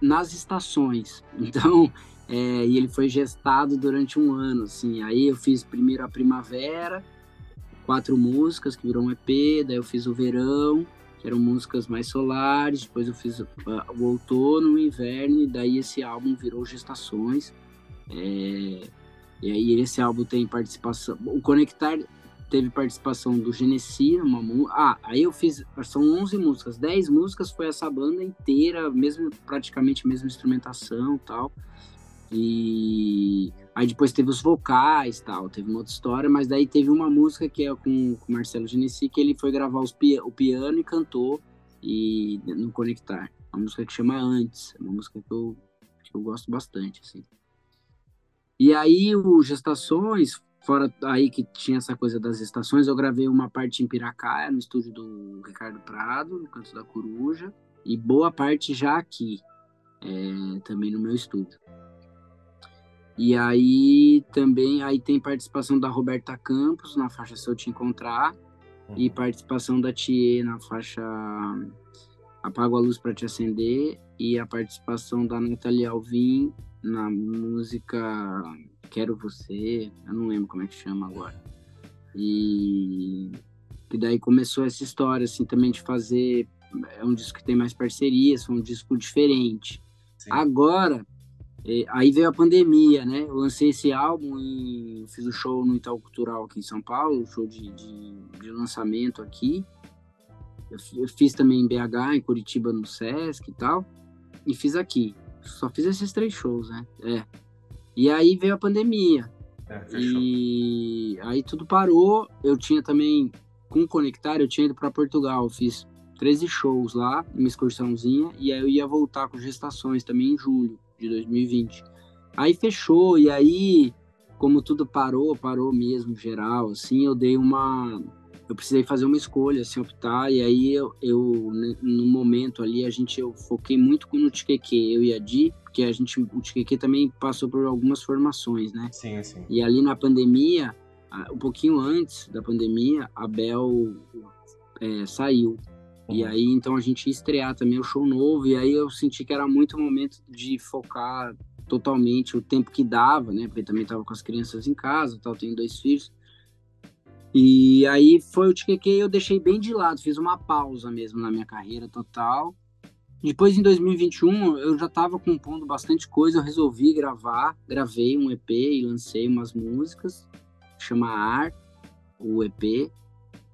nas estações. Então, é, e ele foi gestado durante um ano, assim. Aí eu fiz primeiro a Primavera, quatro músicas, que virou um EP, daí eu fiz o Verão, que eram músicas mais solares, depois eu fiz uh, o Outono, o Inverno, e daí esse álbum virou Gestações. É, e aí esse álbum tem participação... O Conectar teve participação do Genesi, uma Ah, aí eu fiz, são 11 músicas, 10 músicas foi essa banda inteira, mesmo praticamente a mesma instrumentação, tal. E aí depois teve os vocais, tal, teve uma outra história, mas daí teve uma música que é com o Marcelo Genesi que ele foi gravar os, o piano e cantou e no Conectar. Uma música que chama Antes, é uma música que eu, que eu gosto bastante, assim. E aí o Gestações Fora aí que tinha essa coisa das estações, eu gravei uma parte em Piracaia, no estúdio do Ricardo Prado, no Canto da Coruja, e boa parte já aqui, é, também no meu estúdio. E aí também aí tem participação da Roberta Campos na faixa Se Eu Te Encontrar, uhum. e participação da Thier na faixa Apago a Luz para Te Acender, e a participação da Natalia Alvim na música Quero Você, eu não lembro como é que chama agora. E que daí começou essa história, assim, também de fazer. É um disco que tem mais parcerias, foi um disco diferente. Sim. Agora, é, aí veio a pandemia, né? Eu lancei esse álbum e fiz o um show no Itaú Cultural aqui em São Paulo, um show de, de, de lançamento aqui. Eu, eu, fiz também em BH, em Curitiba, no Sesc e tal. E fiz aqui. Só fiz esses três shows, né? É. E aí veio a pandemia. É, e aí tudo parou. Eu tinha também, com Conectar, eu tinha ido para Portugal. Eu fiz 13 shows lá, uma excursãozinha. E aí eu ia voltar com gestações também em julho de 2020. Aí fechou, e aí, como tudo parou, parou mesmo, geral, assim, eu dei uma eu precisei fazer uma escolha, assim, optar, e aí eu, eu no momento ali, a gente, eu foquei muito no Tiqueque, eu e a Di, porque a gente, o Tiqueque também passou por algumas formações, né? Sim, sim. E ali na pandemia, um pouquinho antes da pandemia, a Bel é, saiu. Uhum. E aí, então, a gente ia estrear também o show novo, e aí eu senti que era muito o momento de focar totalmente o tempo que dava, né? Porque também tava com as crianças em casa, tal, tenho dois filhos. E aí foi o TQQ eu deixei bem de lado, fiz uma pausa mesmo na minha carreira total. Depois, em 2021, eu já estava compondo bastante coisa, eu resolvi gravar, gravei um EP e lancei umas músicas, chama Ar, o EP,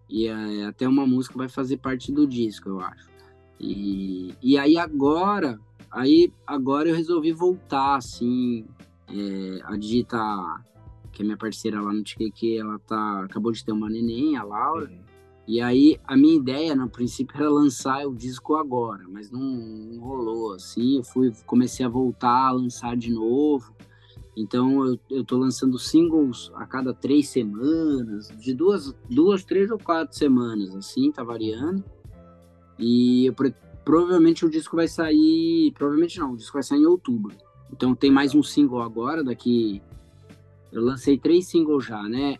e até uma música vai fazer parte do disco, eu acho. E, e aí agora, aí agora eu resolvi voltar, assim, é, a digitar, que é minha parceira lá no TQQ, ela tá, acabou de ter uma neném, a Laura, uhum. E aí a minha ideia no princípio era lançar o disco agora, mas não, não, rolou assim. Eu fui comecei a voltar a lançar de novo. Então eu, eu tô lançando singles a cada três semanas, de duas, duas, três ou quatro semanas, assim, tá variando. E eu, provavelmente o disco vai sair. Provavelmente não, o disco vai sair em outubro. Então tem mais um single agora, daqui. Eu lancei três singles já, né?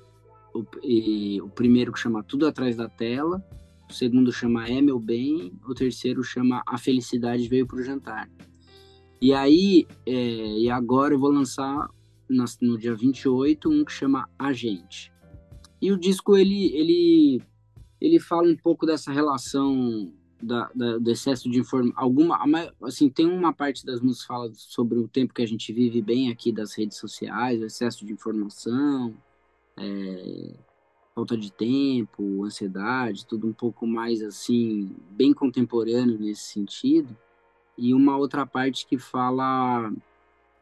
O, e, o primeiro que chama Tudo Atrás da Tela, o segundo chama É Meu Bem, o terceiro chama A Felicidade Veio Pro Jantar. E aí, é, e agora eu vou lançar no, no dia 28 um que chama A Gente. E o disco, ele, ele, ele fala um pouco dessa relação da, da, do excesso de informação. Alguma, assim, tem uma parte das músicas que fala sobre o tempo que a gente vive bem aqui das redes sociais, o excesso de informação, é, falta de tempo, ansiedade, tudo um pouco mais assim, bem contemporâneo nesse sentido. E uma outra parte que fala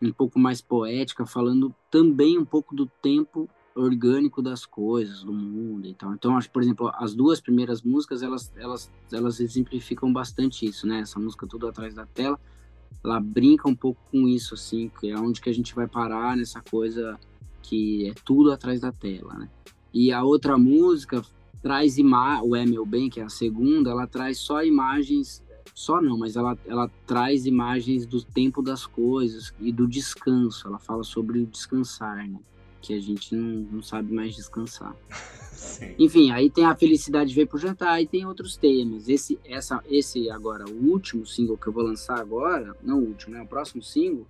um pouco mais poética, falando também um pouco do tempo orgânico das coisas, do mundo e tal. Então, acho, por exemplo, as duas primeiras músicas, elas, elas, elas exemplificam bastante isso, né? Essa música Tudo Atrás da Tela, ela brinca um pouco com isso, assim, que é onde que a gente vai parar nessa coisa que é tudo atrás da tela, né? E a outra música traz ima o É Meu Bem, que é a segunda, ela traz só imagens, só não, mas ela, ela traz imagens do tempo das coisas e do descanso. Ela fala sobre o descansar, né? Que a gente não, não sabe mais descansar. Sim. Enfim, aí tem a felicidade veio pro jantar, e tem outros temas. Esse, essa, esse agora, o último single que eu vou lançar agora, não o último, né? O próximo single,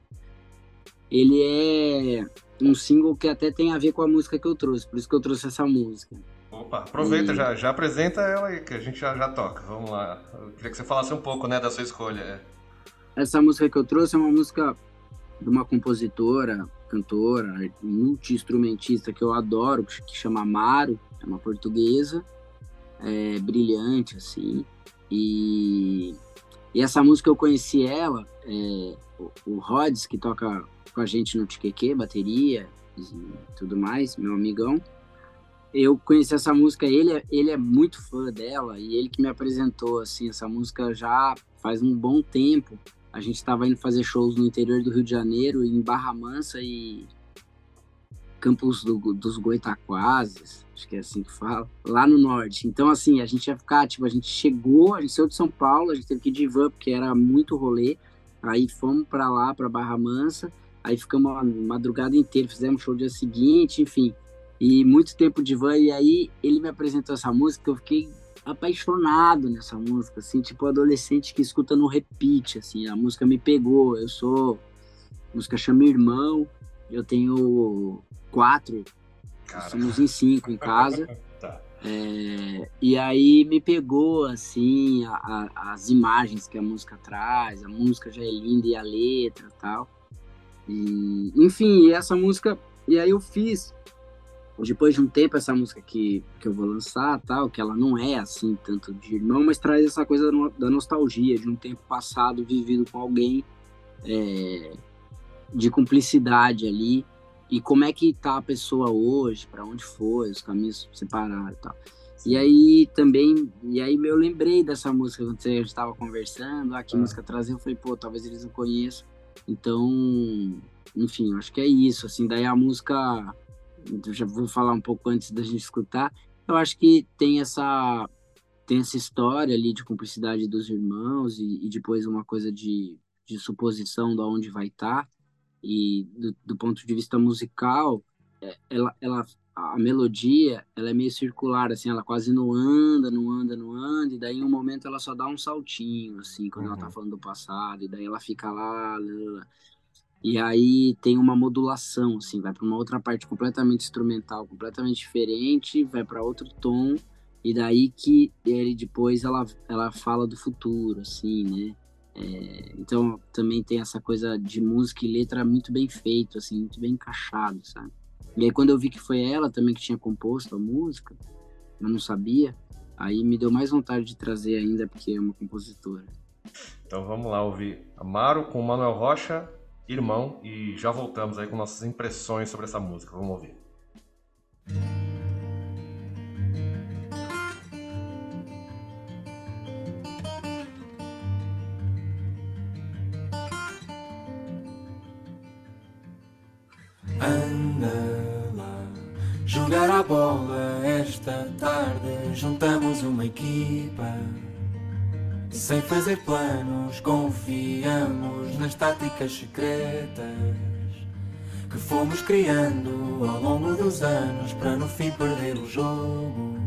ele é um single que até tem a ver com a música que eu trouxe, por isso que eu trouxe essa música. Opa, aproveita, e... já, já apresenta ela aí, que a gente já, já toca. Vamos lá. Eu queria que você falasse um pouco, né, da sua escolha. É. Essa música que eu trouxe é uma música de uma compositora, cantora, multi-instrumentista que eu adoro, que chama Amaro, é uma portuguesa, é, brilhante, assim. E, e essa música eu conheci ela, é, o, o Rods, que toca com a gente no TQQ, bateria e tudo mais, meu amigão. Eu conheci essa música, ele é, ele é muito fã dela e ele que me apresentou, assim, essa música já faz um bom tempo. A gente estava indo fazer shows no interior do Rio de Janeiro, em Barra Mansa e Campos do, dos Goitaquazes, acho que é assim que fala, lá no norte. Então, assim, a gente ia ficar, tipo, a gente chegou, a gente saiu de São Paulo, a gente teve que ir de van, porque era muito rolê. Aí fomos para lá, para Barra Mansa, Aí ficamos a madrugada inteira, fizemos show no dia seguinte, enfim. E muito tempo de van. E aí ele me apresentou essa música, eu fiquei apaixonado nessa música, assim, tipo adolescente que escuta no repeat, assim. A música me pegou. Eu sou. A música chama Irmão. Eu tenho quatro. Somos em cinco em casa. tá. É, e aí me pegou assim a, a, as imagens que a música traz, a música já é linda e a letra tal. E, enfim, essa música. E aí eu fiz, depois de um tempo, essa música que, que eu vou lançar, tal, que ela não é assim tanto de irmão, mas traz essa coisa da nostalgia, de um tempo passado vivido com alguém, é, de cumplicidade ali. E como é que tá a pessoa hoje, para onde foi, os caminhos separaram e tal. E aí também, e aí eu lembrei dessa música quando gente estava conversando, ah, que ah. música trazer, eu falei, pô, talvez eles não conheçam. Então, enfim, acho que é isso. Assim, daí a música, já vou falar um pouco antes da gente escutar. Eu acho que tem essa tem essa história ali de cumplicidade dos irmãos e, e depois uma coisa de, de suposição de onde vai estar. Tá. E do, do ponto de vista musical, é, ela, ela a melodia ela é meio circular, assim, ela quase não anda, não anda, não anda, e daí em um momento ela só dá um saltinho, assim, quando uhum. ela tá uhum. falando do passado, e daí ela fica lá, lá, lá. E aí tem uma modulação, assim, vai para uma outra parte completamente instrumental, completamente diferente, vai para outro tom, e daí que ele depois ela, ela fala do futuro, assim, né? É, então também tem essa coisa de música e letra muito bem feito, assim, muito bem encaixado, sabe? E aí quando eu vi que foi ela também que tinha composto a música, eu não sabia, aí me deu mais vontade de trazer ainda, porque é uma compositora. Então vamos lá ouvir Amaro com Manuel Rocha, Irmão, e já voltamos aí com nossas impressões sobre essa música. Vamos ouvir. Anda lá, jogar a bola esta tarde. Juntamos uma equipa. Sem fazer planos, confiamos nas táticas secretas que fomos criando ao longo dos anos para no fim perder o jogo.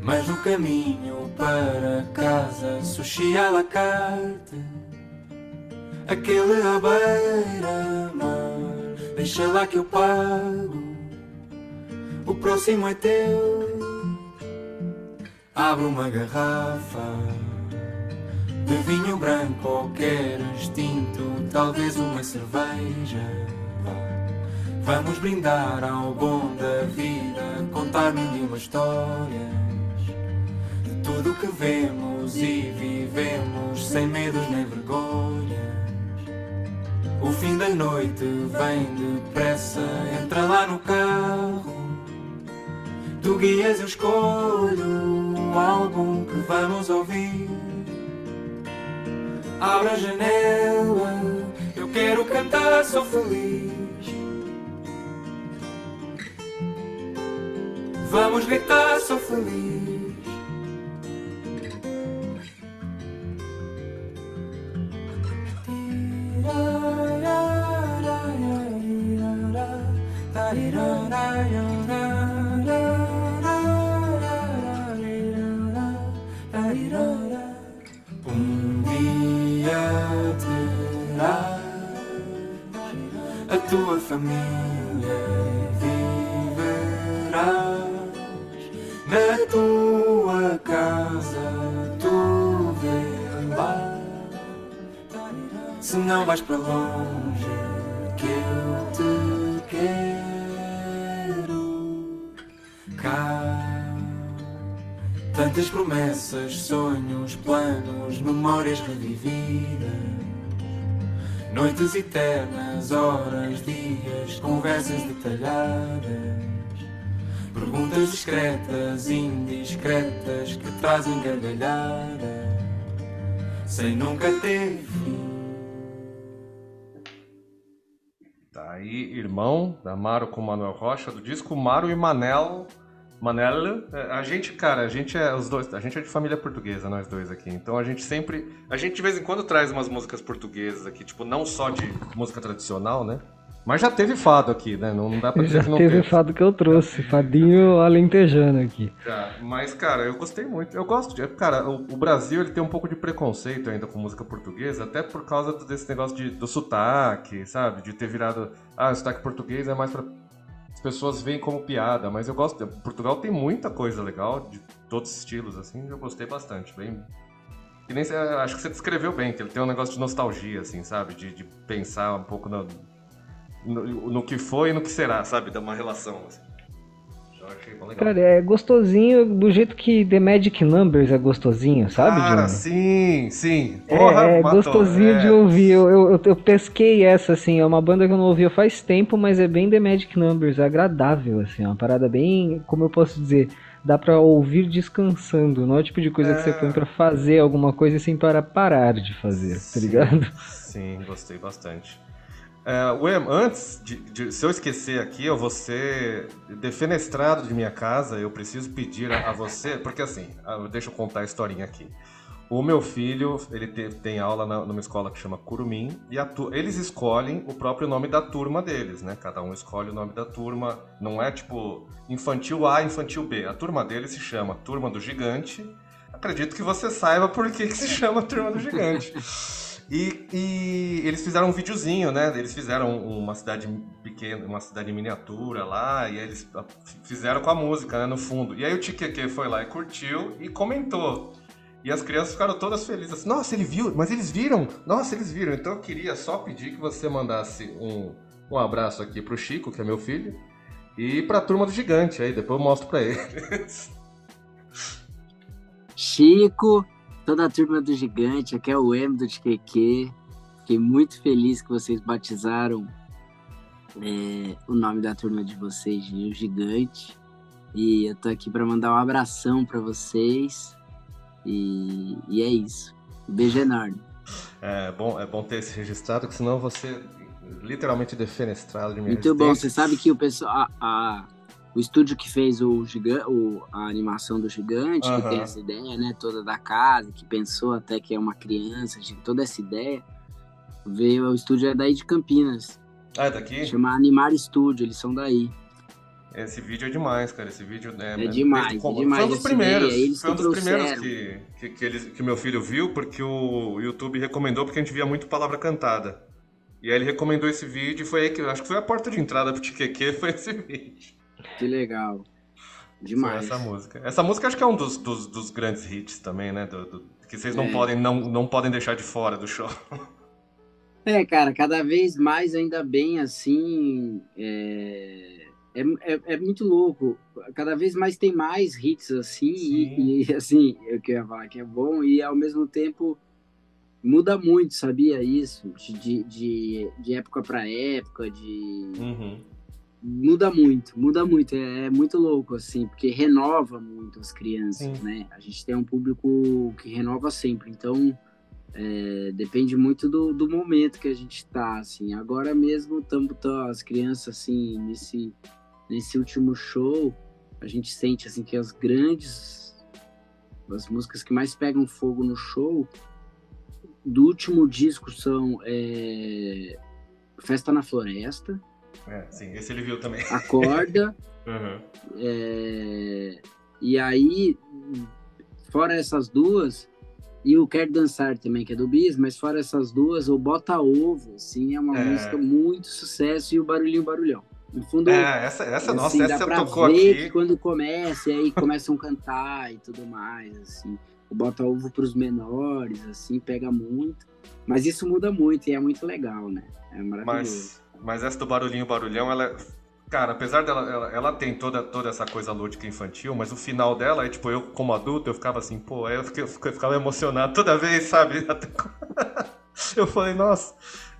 Mas no caminho para casa, sushi à la carte, aquele à beira-mar. Deixa lá que eu pago. O próximo é teu. Abre uma garrafa de vinho branco, qualquer instinto, talvez uma cerveja. Vamos brindar ao bom da vida, contar mil histórias de tudo que vemos e vivemos, sem medos nem vergonhas. O fim da noite vem depressa, entra lá no carro. Tu guias, eu escolho o álbum que vamos ouvir. Abre a janela, eu quero cantar, sou feliz. Vamos gritar, sou feliz. Um dia terás a tua família viverás na tua casa, tu lá. Se não vais para longe, que eu te quero cá. Tantas promessas, sonhos, planos, memórias revividas. Noites eternas, horas, dias, conversas detalhadas. Perguntas discretas, indiscretas, que trazem gargalhadas. Sem nunca ter fim. Tá aí, Irmão, da Maro com Manuel Rocha, do disco Maro e Manel. Manel, é, a gente, cara, a gente é os dois, a gente é de família portuguesa, nós dois aqui. Então a gente sempre, a gente de vez em quando traz umas músicas portuguesas aqui, tipo, não só de música tradicional, né? Mas já teve fado aqui, né? Não dá pra dizer Já que não teve teve. fado que eu trouxe, fadinho alentejano aqui. Tá, mas, cara, eu gostei muito. Eu gosto de. Cara, o, o Brasil ele tem um pouco de preconceito ainda com música portuguesa, até por causa desse negócio de, do sotaque, sabe? De ter virado. Ah, o sotaque português é mais pra. As pessoas veem como piada, mas eu gosto. Portugal tem muita coisa legal, de todos os estilos, assim, eu gostei bastante. Bem. E nem, acho que você descreveu bem, que ele tem um negócio de nostalgia, assim, sabe? De, de pensar um pouco no, no, no que foi e no que será, sabe? Dar uma relação, assim. Eu achei legal. Cara, é gostosinho do jeito que The Magic Numbers é gostosinho, sabe, Cara, Johnny? sim, sim. É, Porra, é matou. gostosinho É. de ouvir. Eu, eu, eu- pesquei essa, assim, é uma banda que eu não ouvia faz tempo, mas é bem The Magic Numbers, é agradável, assim, é uma parada bem, como eu posso dizer, dá pra ouvir descansando, não é o tipo de coisa que você É. põe pra fazer alguma coisa sem para parar de fazer, tá Sim. ligado? Sim, gostei bastante. É, Wem, antes de, de- Se eu esquecer aqui, eu vou ser defenestrado de minha casa. Eu preciso pedir a, a você. Porque assim, ah, deixa eu contar a historinha aqui. O meu filho, ele te- tem aula na- numa escola que chama Curumim. E a eles escolhem o próprio nome da turma deles, né? Cada um escolhe o nome da turma. Não é tipo infantil A, infantil B. A turma deles se chama Turma do Gigante. Acredito que você saiba por que, que se chama Turma do Gigante. E, e, eles fizeram um videozinho, né? Eles fizeram uma cidade pequena, uma cidade miniatura lá, e eles fizeram com a música, né, no fundo. E aí o Tiqueque foi lá e curtiu e comentou. E as crianças ficaram todas felizes. Assim, Nossa, ele viu, mas eles viram! Nossa, eles viram. Então eu queria só pedir que você mandasse um, um abraço aqui pro Chico, que é meu filho, e pra turma do gigante. Aí depois eu mostro pra eles. Chico, toda a turma do Gigante, aqui é o M do TQQ. Fiquei muito feliz que vocês batizaram é, o nome da turma de vocês de O Gigante. E eu tô aqui para mandar um abração para vocês. E, e, é isso. Um beijo enorme. É bom, é bom ter esse registrado, porque senão você literalmente defenestrado de minha Muito bom. Você sabe que o pessoal. A, a, o estúdio que fez o, gigante, o a animação do gigante, uhum. que tem essa ideia, né, toda da casa, que pensou até que é uma criança, de toda essa ideia, veio, o estúdio é daí de Campinas. Ah, é daqui? Chama Animar Studio, eles são daí. Esse vídeo é demais, cara. Esse vídeo é, é demais, é demais. Foi um dos primeiros. Ideia, foi um dos primeiros que, que, que, eles, que meu filho viu, porque o YouTube recomendou, porque a gente via muito palavra cantada. E aí ele recomendou esse vídeo e foi aí que acho que foi a porta de entrada pro Tiqueque, foi esse vídeo. Que legal. Demais. Essa música. Essa música acho que é um dos, dos, dos grandes hits também, né? Do, do, que vocês não, é. podem, não, não podem deixar de fora do show. É, cara, cada vez mais, ainda bem assim. É, é, é, é muito louco. Cada vez mais tem mais hits assim, e, e, assim, eu queria falar que é bom, e ao mesmo tempo muda muito, sabia isso? De, de, de época para época, de. Uhum muda muito, muda muito, é, é, muito louco, assim, porque renova muito as crianças, Sim. né? A gente tem um público que renova sempre, então é, depende muito do, do momento que a gente tá, assim. Agora mesmo, tamo, as crianças, assim, nesse, nesse último show, a gente sente, assim, que as grandes, as músicas que mais pegam fogo no show, do último disco são é, Festa na Floresta, é, sim, esse ele viu também. Acorda. uhum. é, e aí, fora essas duas, e o Quer Dançar também, que é do Bis, mas fora essas duas, o Bota Ovo, assim, é uma é. música muito sucesso, e o Barulhinho Barulhão. No fundo, é, essa, essa assim, nossa, essa dá tocou ver aqui. Que quando começa, e aí começam a cantar e tudo mais, assim. O Bota Ovo para os menores, assim, pega muito. Mas isso muda muito e é muito legal, né? É maravilhoso. Mas mas essa do barulhinho barulhão, ela. Cara, apesar dela. Ela, ela, tem toda, toda essa coisa lúdica infantil, mas o final dela, é tipo, eu como adulto, eu ficava assim, pô, eu, fiquei, eu ficava emocionado toda vez, sabe? eu falei, nossa.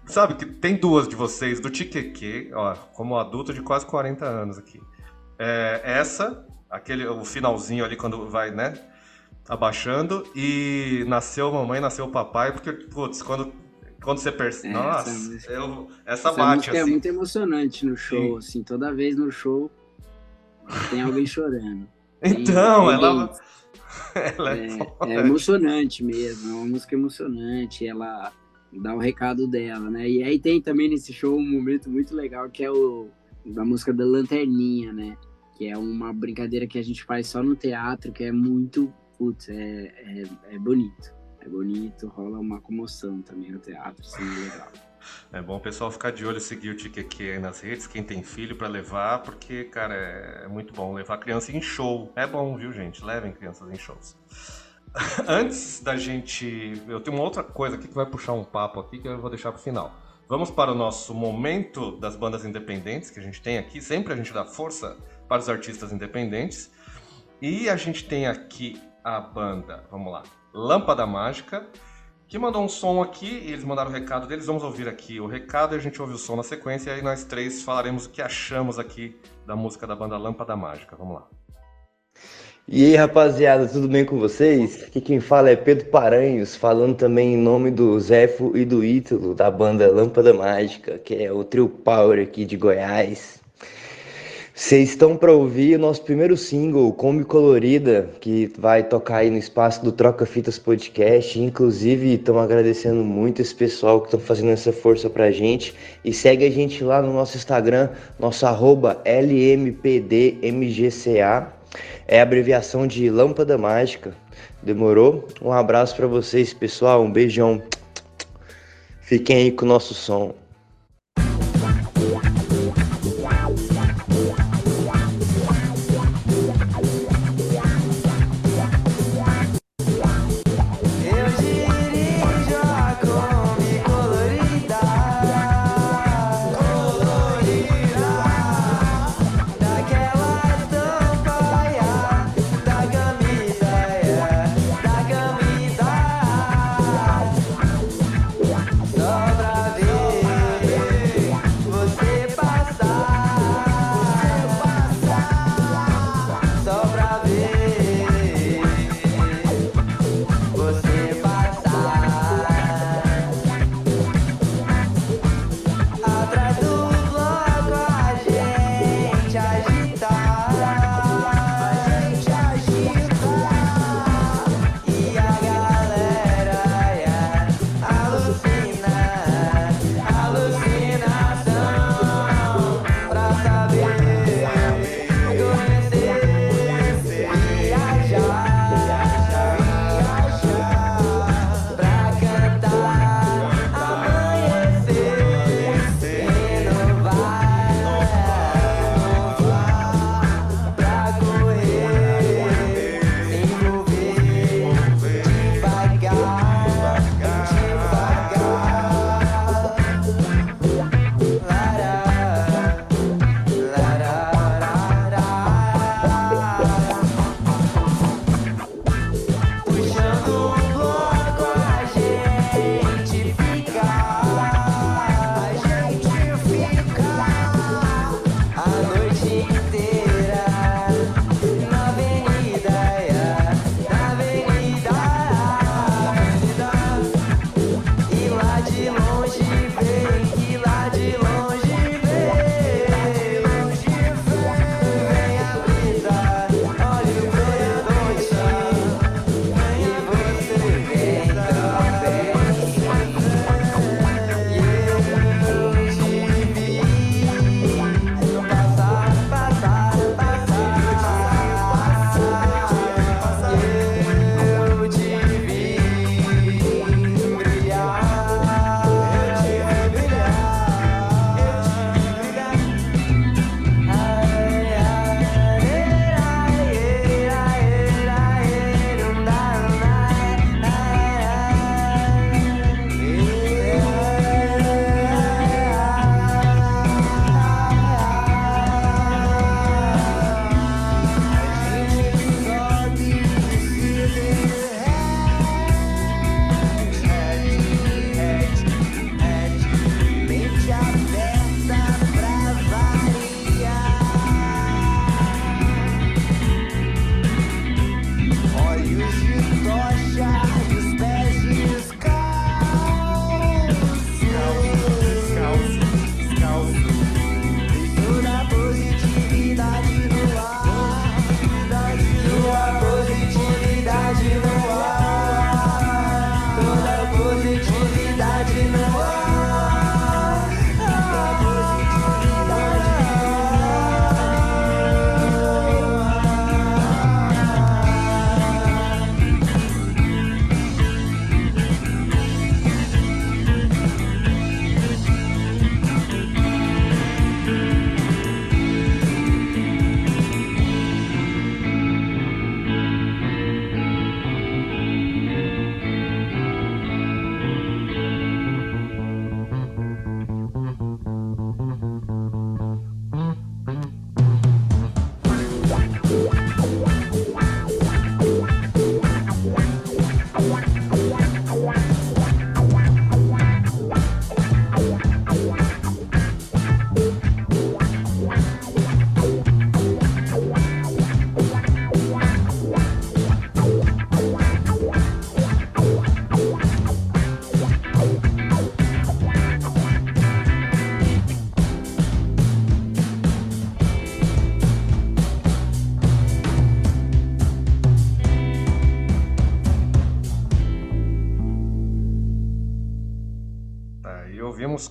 Sabe que tem duas de vocês, do Tiqueque, ó, como adulto de quase 40 anos aqui. É, essa, aquele, o finalzinho ali quando vai, né? Abaixando, e nasceu mamãe, nasceu papai, porque, putz, quando quando você percebe. É, Nossa, essa, música, eu, essa, essa bate é assim. É muito emocionante no show, Sim. assim, toda vez no show tem alguém chorando. Então, ela. ela é, é, é, emocionante mesmo, é uma música emocionante, ela dá o recado dela, né? E aí tem também nesse show um momento muito legal que é o da música da Lanterninha, né? Que é uma brincadeira que a gente faz só no teatro, que é muito, putz, é, é, é bonito é bonito, rola uma comoção também no teatro, assim, é legal. É bom o pessoal ficar de olho, seguir o Tiqueque aí nas redes, quem tem filho para levar, porque, cara, é muito bom levar criança em show. É bom, viu, gente? Levem crianças em shows. Antes da gente. Eu tenho uma outra coisa aqui que vai puxar um papo aqui que eu vou deixar pro final. Vamos para o nosso momento das bandas independentes que a gente tem aqui. Sempre a gente dá força para os artistas independentes. E a gente tem aqui a banda, vamos lá, Lâmpada Mágica, que mandou um som aqui e eles mandaram o recado deles. Vamos ouvir aqui o recado e a gente ouve o som na sequência. E aí nós três falaremos o que achamos aqui da música da banda Lâmpada Mágica. Vamos lá. E aí, rapaziada, tudo bem com vocês? Aqui quem fala é Pedro Paranhos, falando também em nome do Zefo e do Ítalo, da banda Lâmpada Mágica, que é o trio power aqui de Goiás. Vocês estão para ouvir o nosso primeiro single, Kombi Colorida, que vai tocar aí no espaço do Troca Fitas Podcast. Inclusive, estamos agradecendo muito esse pessoal que estão fazendo essa força pra gente. E segue a gente lá no nosso Instagram, nosso arroba LMPDMGCA. É abreviação de Lâmpada Mágica. Demorou? Um abraço para vocês, pessoal. Um beijão. Fiquem aí com o nosso som.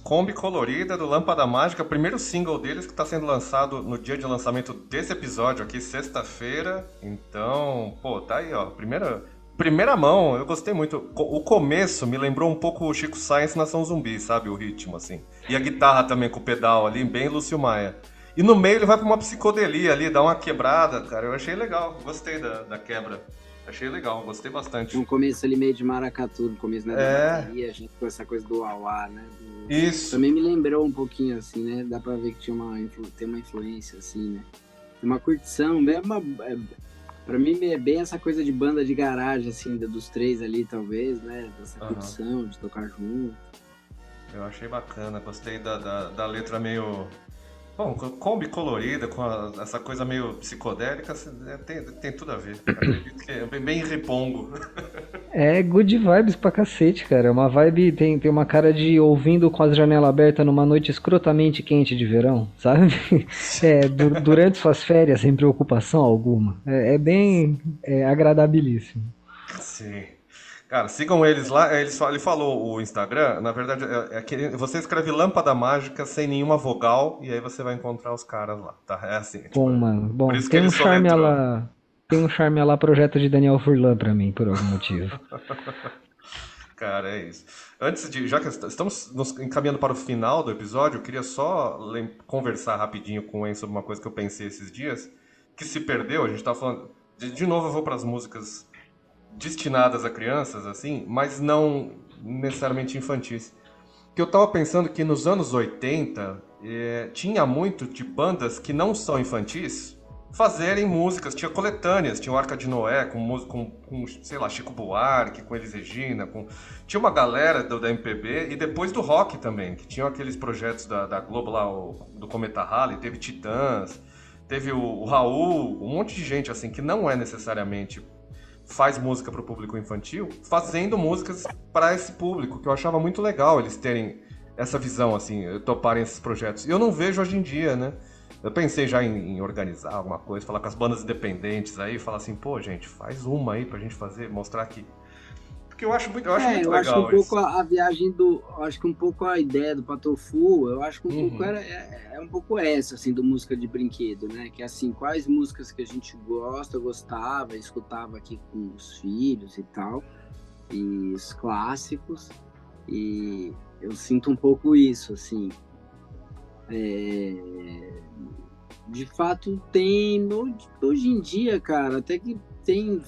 Kombi Colorida do Lâmpada Mágica, primeiro single deles que está sendo lançado no dia de lançamento desse episódio aqui, sexta-feira. Então, pô, tá aí, ó. Primeira, primeira mão, eu gostei muito. O começo me lembrou um pouco o Chico Science Nação Zumbi, sabe? O ritmo, assim. E a guitarra também com o pedal ali, bem Lúcio Maia. E no meio ele vai pra uma psicodelia ali, dá uma quebrada, cara. Eu achei legal, gostei da, da quebra. Achei legal, gostei bastante. No começo ali meio de maracatu, no começo, né? Da É. bateria, a gente com essa coisa do auá, né? do- Isso. Também me lembrou um pouquinho, assim, né? Dá pra ver que tinha uma, tem uma influência, assim, né? Tem uma curtição, é uma, é, pra mim é bem essa coisa de banda de garagem, assim, dos três ali, talvez, né? Dessa Aham. curtição, de tocar junto. Eu achei bacana, gostei da, da, da letra meio. Bom, com Kombi colorida, com a- essa coisa meio psicodélica, assim, é, tem, tem tudo a ver. É bem, bem ripongo. É good vibes pra cacete, cara. É Uma vibe tem, tem uma cara de ouvindo com as janelas abertas numa noite escrotamente quente de verão, sabe? É, du- durante suas férias, sem preocupação alguma. É, é bem é, agradabilíssimo. Sim. Cara, sigam eles lá. Eles, ele falou o Instagram, na verdade, é, é que você escreve Lâmpada Mágica sem nenhuma vogal e aí você vai encontrar os caras lá, tá? É assim. tipo, Bom, mano. Bom, tem um charme lá. Tem um charme lá projeto de Daniel Furlan pra mim, por algum motivo. Cara, é isso. Antes de, já que est- estamos nos encaminhando para o final do episódio, eu queria só conversar rapidinho com o Enzo sobre uma coisa que eu pensei esses dias, que se perdeu, a gente tá falando, de, de novo eu vou para as músicas destinadas a crianças, assim, mas não necessariamente infantis. Que eu tava pensando que nos anos 80 eh, tinha muito de bandas que não são infantis fazerem músicas, tinha coletâneas, tinha o Arca de Noé com, com, com, sei lá, Chico Buarque, com Elis Regina, com... tinha uma galera do, da MPB e depois do rock também, que tinham aqueles projetos da, da Globo lá, o- do Cometa Halley, teve Titãs, teve o, o Raul, um monte de gente assim que não é necessariamente faz música para o público infantil, fazendo músicas para esse público, que eu achava muito legal eles terem essa visão, assim, toparem esses projetos. E eu não vejo hoje em dia, né? Eu pensei já em, em organizar alguma coisa, falar com as bandas independentes aí, falar assim, pô, gente, faz uma aí pra gente fazer, mostrar aqui. Porque eu acho muito, eu acho é, muito eu acho que legal um isso. pouco a, a viagem do. eu Acho que um pouco a ideia do Patofu, eu acho que um Uhum. pouco era, é, é um pouco essa, assim, do música de brinquedo, né? Que é assim, quais músicas que a gente gosta, gostava, escutava aqui com os filhos e tal, e os clássicos, e eu sinto um pouco isso, assim. É, de fato tem hoje em dia, cara, até que tem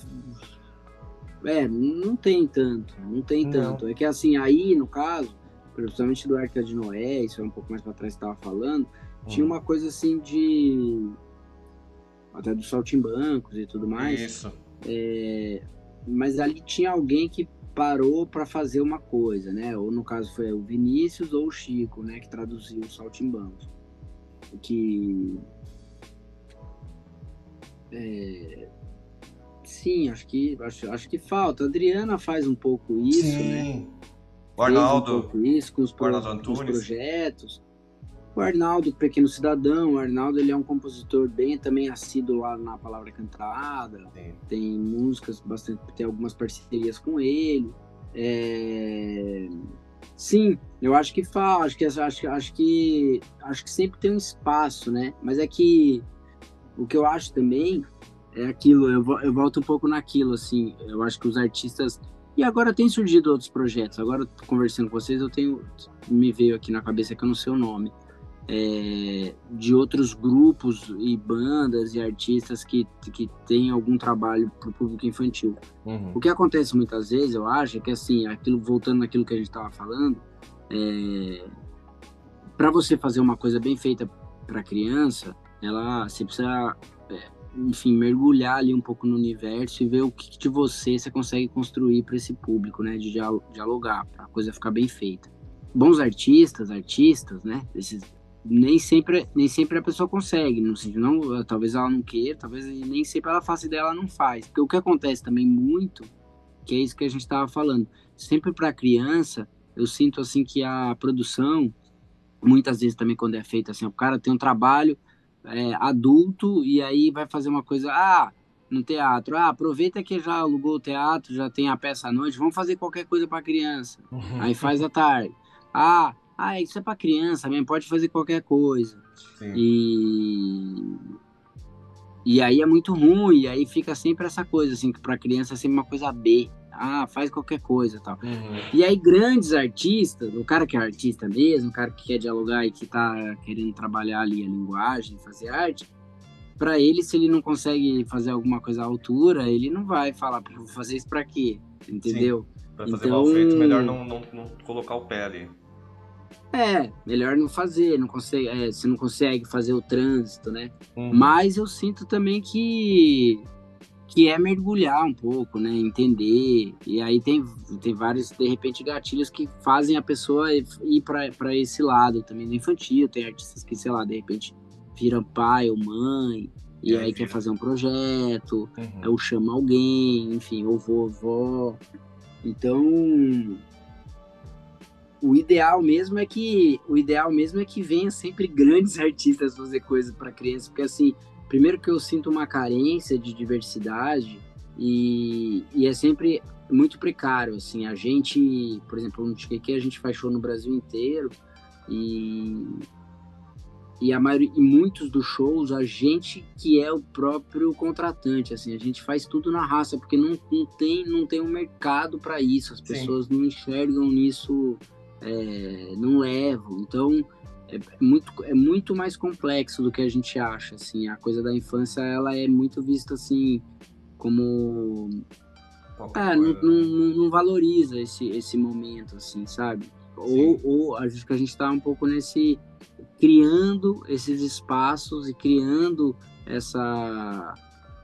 é, não tem tanto, não tem Não. tanto. É que assim, aí no caso, principalmente do Arca de Noé, isso é um pouco mais pra trás que tava falando, tinha Hum. uma coisa assim de até dos saltimbancos e tudo mais. Isso. É, mas ali tinha alguém que parou para fazer uma coisa, né? Ou no caso foi o Vinícius ou o Chico, né? Que traduziu os saltimbancos. Que é, sim, acho que acho, acho que falta. A Adriana faz um pouco isso, né? Sim. O Fez Arnaldo. um pouco isso com os, pro- com os projetos. O Arnaldo, Pequeno Cidadão, o Arnaldo ele é um compositor bem também assíduo lá na Palavra Cantada Sim. tem músicas bastante, tem algumas parcerias com ele. É, Sim, eu acho que faz, acho que acho, acho que acho que sempre tem um espaço, né? Mas é que o que eu acho também é aquilo, eu, eu volto um pouco naquilo, assim, eu acho que os artistas e agora tem surgido outros projetos. Agora conversando com vocês, eu tenho me veio aqui na cabeça que eu não sei o nome. é, de outros grupos e bandas e artistas que, que têm algum trabalho para o público infantil. Uhum. O que acontece muitas vezes, eu acho, é que assim, aquilo voltando naquilo que a gente estava falando, é, para você fazer uma coisa bem feita para criança, ela você precisa, é, enfim, mergulhar ali um pouco no universo e ver o que de você você consegue construir para esse público, né, de dial- dialogar, para a coisa ficar bem feita. Bons artistas, artistas, né, esses nem sempre nem sempre a pessoa consegue não não talvez ela não queira talvez nem sempre ela faça ideia ela não faz porque o que acontece também muito que é isso que a gente estava falando sempre para criança eu sinto assim que a produção muitas vezes também quando é feita assim o cara tem um trabalho é, adulto e aí vai fazer uma coisa ah no teatro ah aproveita que já alugou o teatro já tem a peça à noite vamos fazer qualquer coisa para criança Uhum. aí faz à tarde ah ah, isso é para criança mesmo, pode fazer qualquer coisa. Sim. E E aí é muito ruim, e aí fica sempre essa coisa, assim, que pra criança é sempre uma coisa B. Ah, faz qualquer coisa tal. Uhum. E aí, grandes artistas, o cara que é artista mesmo, o cara que quer dialogar e que tá querendo trabalhar ali a linguagem, fazer arte, para ele, se ele não consegue fazer alguma coisa à altura, ele não vai falar, vou fazer isso pra quê? Entendeu? Sim. Pra fazer então... mal feito, melhor não, não, não colocar o pé ali. É, melhor não fazer, não consegue, é, você não consegue fazer o trânsito, né? Uhum. Mas eu sinto também que que é mergulhar um pouco, né? Entender. E aí tem, tem vários, de repente, gatilhos que fazem a pessoa ir para esse lado também do infantil. Tem artistas que, sei lá, de repente viram pai ou mãe, e, aí, quer fazer um projeto, uhum. ou chama alguém, enfim, ou vovó. Então, o ideal mesmo é que o ideal mesmo é que venha sempre grandes artistas fazer coisas para criança, porque assim, primeiro que eu sinto uma carência de diversidade e, e é sempre muito precário, assim, a gente, por exemplo, no TKQ a gente faz show no Brasil inteiro e e a maioria, e muitos dos shows a gente que é o próprio contratante assim. A gente faz tudo na raça porque não, não tem não tem um mercado para isso. As pessoas Sim. não enxergam nisso é, não levam. Então é muito é muito mais complexo do que a gente acha assim. A coisa da infância ela é muito vista assim como é, não, não, não, valoriza esse esse momento assim sabe? Ou, ou acho que a gente está um pouco nesse criando esses espaços e criando essa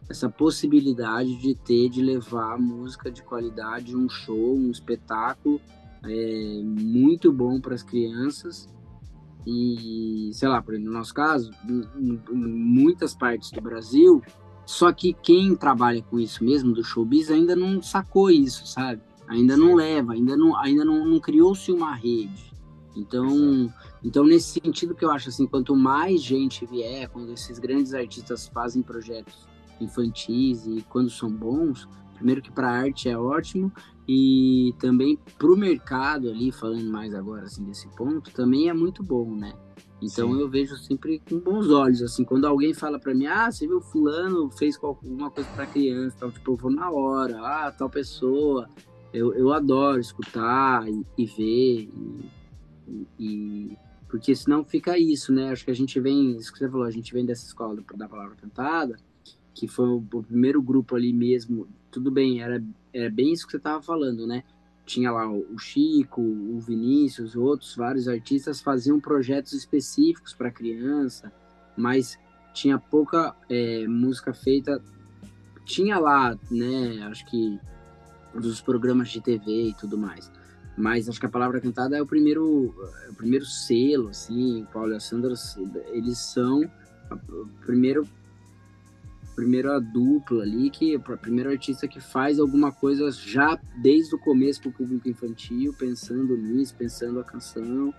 essa possibilidade de ter de levar música de qualidade, um show, um espetáculo é, muito bom para as crianças e sei lá, no nosso caso, em, em muitas partes do Brasil, só que quem trabalha com isso mesmo do showbiz ainda não sacou isso, sabe? Ainda não leva, ainda não, ainda não, não criou-se uma rede. Então, então, nesse sentido que eu acho assim, quanto mais gente vier, quando esses grandes artistas fazem projetos infantis e quando são bons, primeiro que para arte é ótimo e também para o mercado ali, falando mais agora assim desse ponto, também é muito bom, né? Então Sim. eu vejo sempre com bons olhos, assim, quando alguém fala para mim, ah, você viu fulano fez alguma coisa para criança, tal, tipo, eu vou na hora, ah, tal pessoa, eu, eu adoro escutar e, e ver e, e, porque senão fica isso, né? Acho que a gente vem, isso que você falou, a gente vem dessa escola da palavra cantada, que foi o, o primeiro grupo ali mesmo. Tudo bem, era, era bem isso que você estava falando, né? Tinha lá o Chico, o Vinícius, outros vários artistas faziam projetos específicos para criança, mas tinha pouca é, música feita. Tinha lá, né? Acho que dos programas de TV e tudo mais mas acho que a palavra cantada é o primeiro, é o primeiro selo, assim, o Paulo e a Sandra, eles são a, primeiro, primeira dupla ali, que a primeira artista que faz alguma coisa já desde o começo para o público infantil, pensando nisso, pensando a canção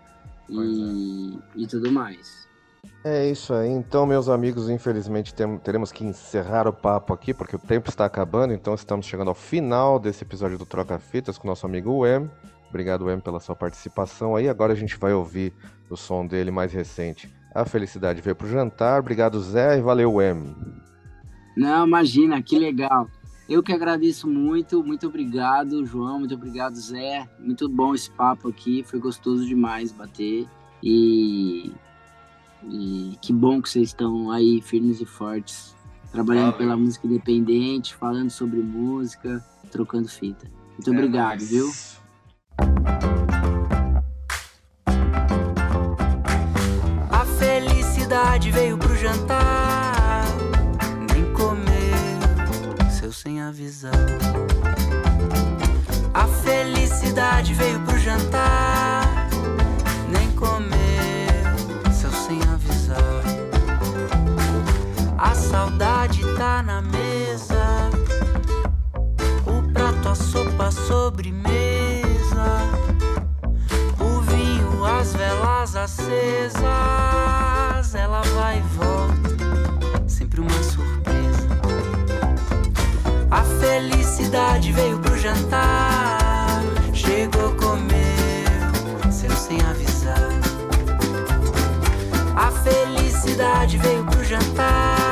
e, é. e tudo mais. É isso aí. Então, meus amigos, infelizmente teremos que encerrar o papo aqui, porque o tempo está acabando. Então, estamos chegando ao final desse episódio do Troca Fitas com nosso amigo Wem. Obrigado, Em, pela sua participação aí. Agora a gente vai ouvir o som dele mais recente. A felicidade veio pro jantar. Obrigado, Zé, e valeu, Em. Não, imagina, que legal. Eu que agradeço muito, muito obrigado, João, muito obrigado, Zé. Muito bom esse papo aqui, foi gostoso demais bater. E, e que bom que vocês estão aí firmes e fortes, trabalhando Valeu. pela música independente, falando sobre música, trocando fita. Muito é obrigado, mais. viu? A felicidade veio pro jantar, seu sem avisar. A felicidade veio pro jantar, nem comeu, seu sem avisar. A saudade tá na mesa, o prato, a sopa, a sobremesa as velas acesas, ela vai e volta, Felicidade veio pro jantar,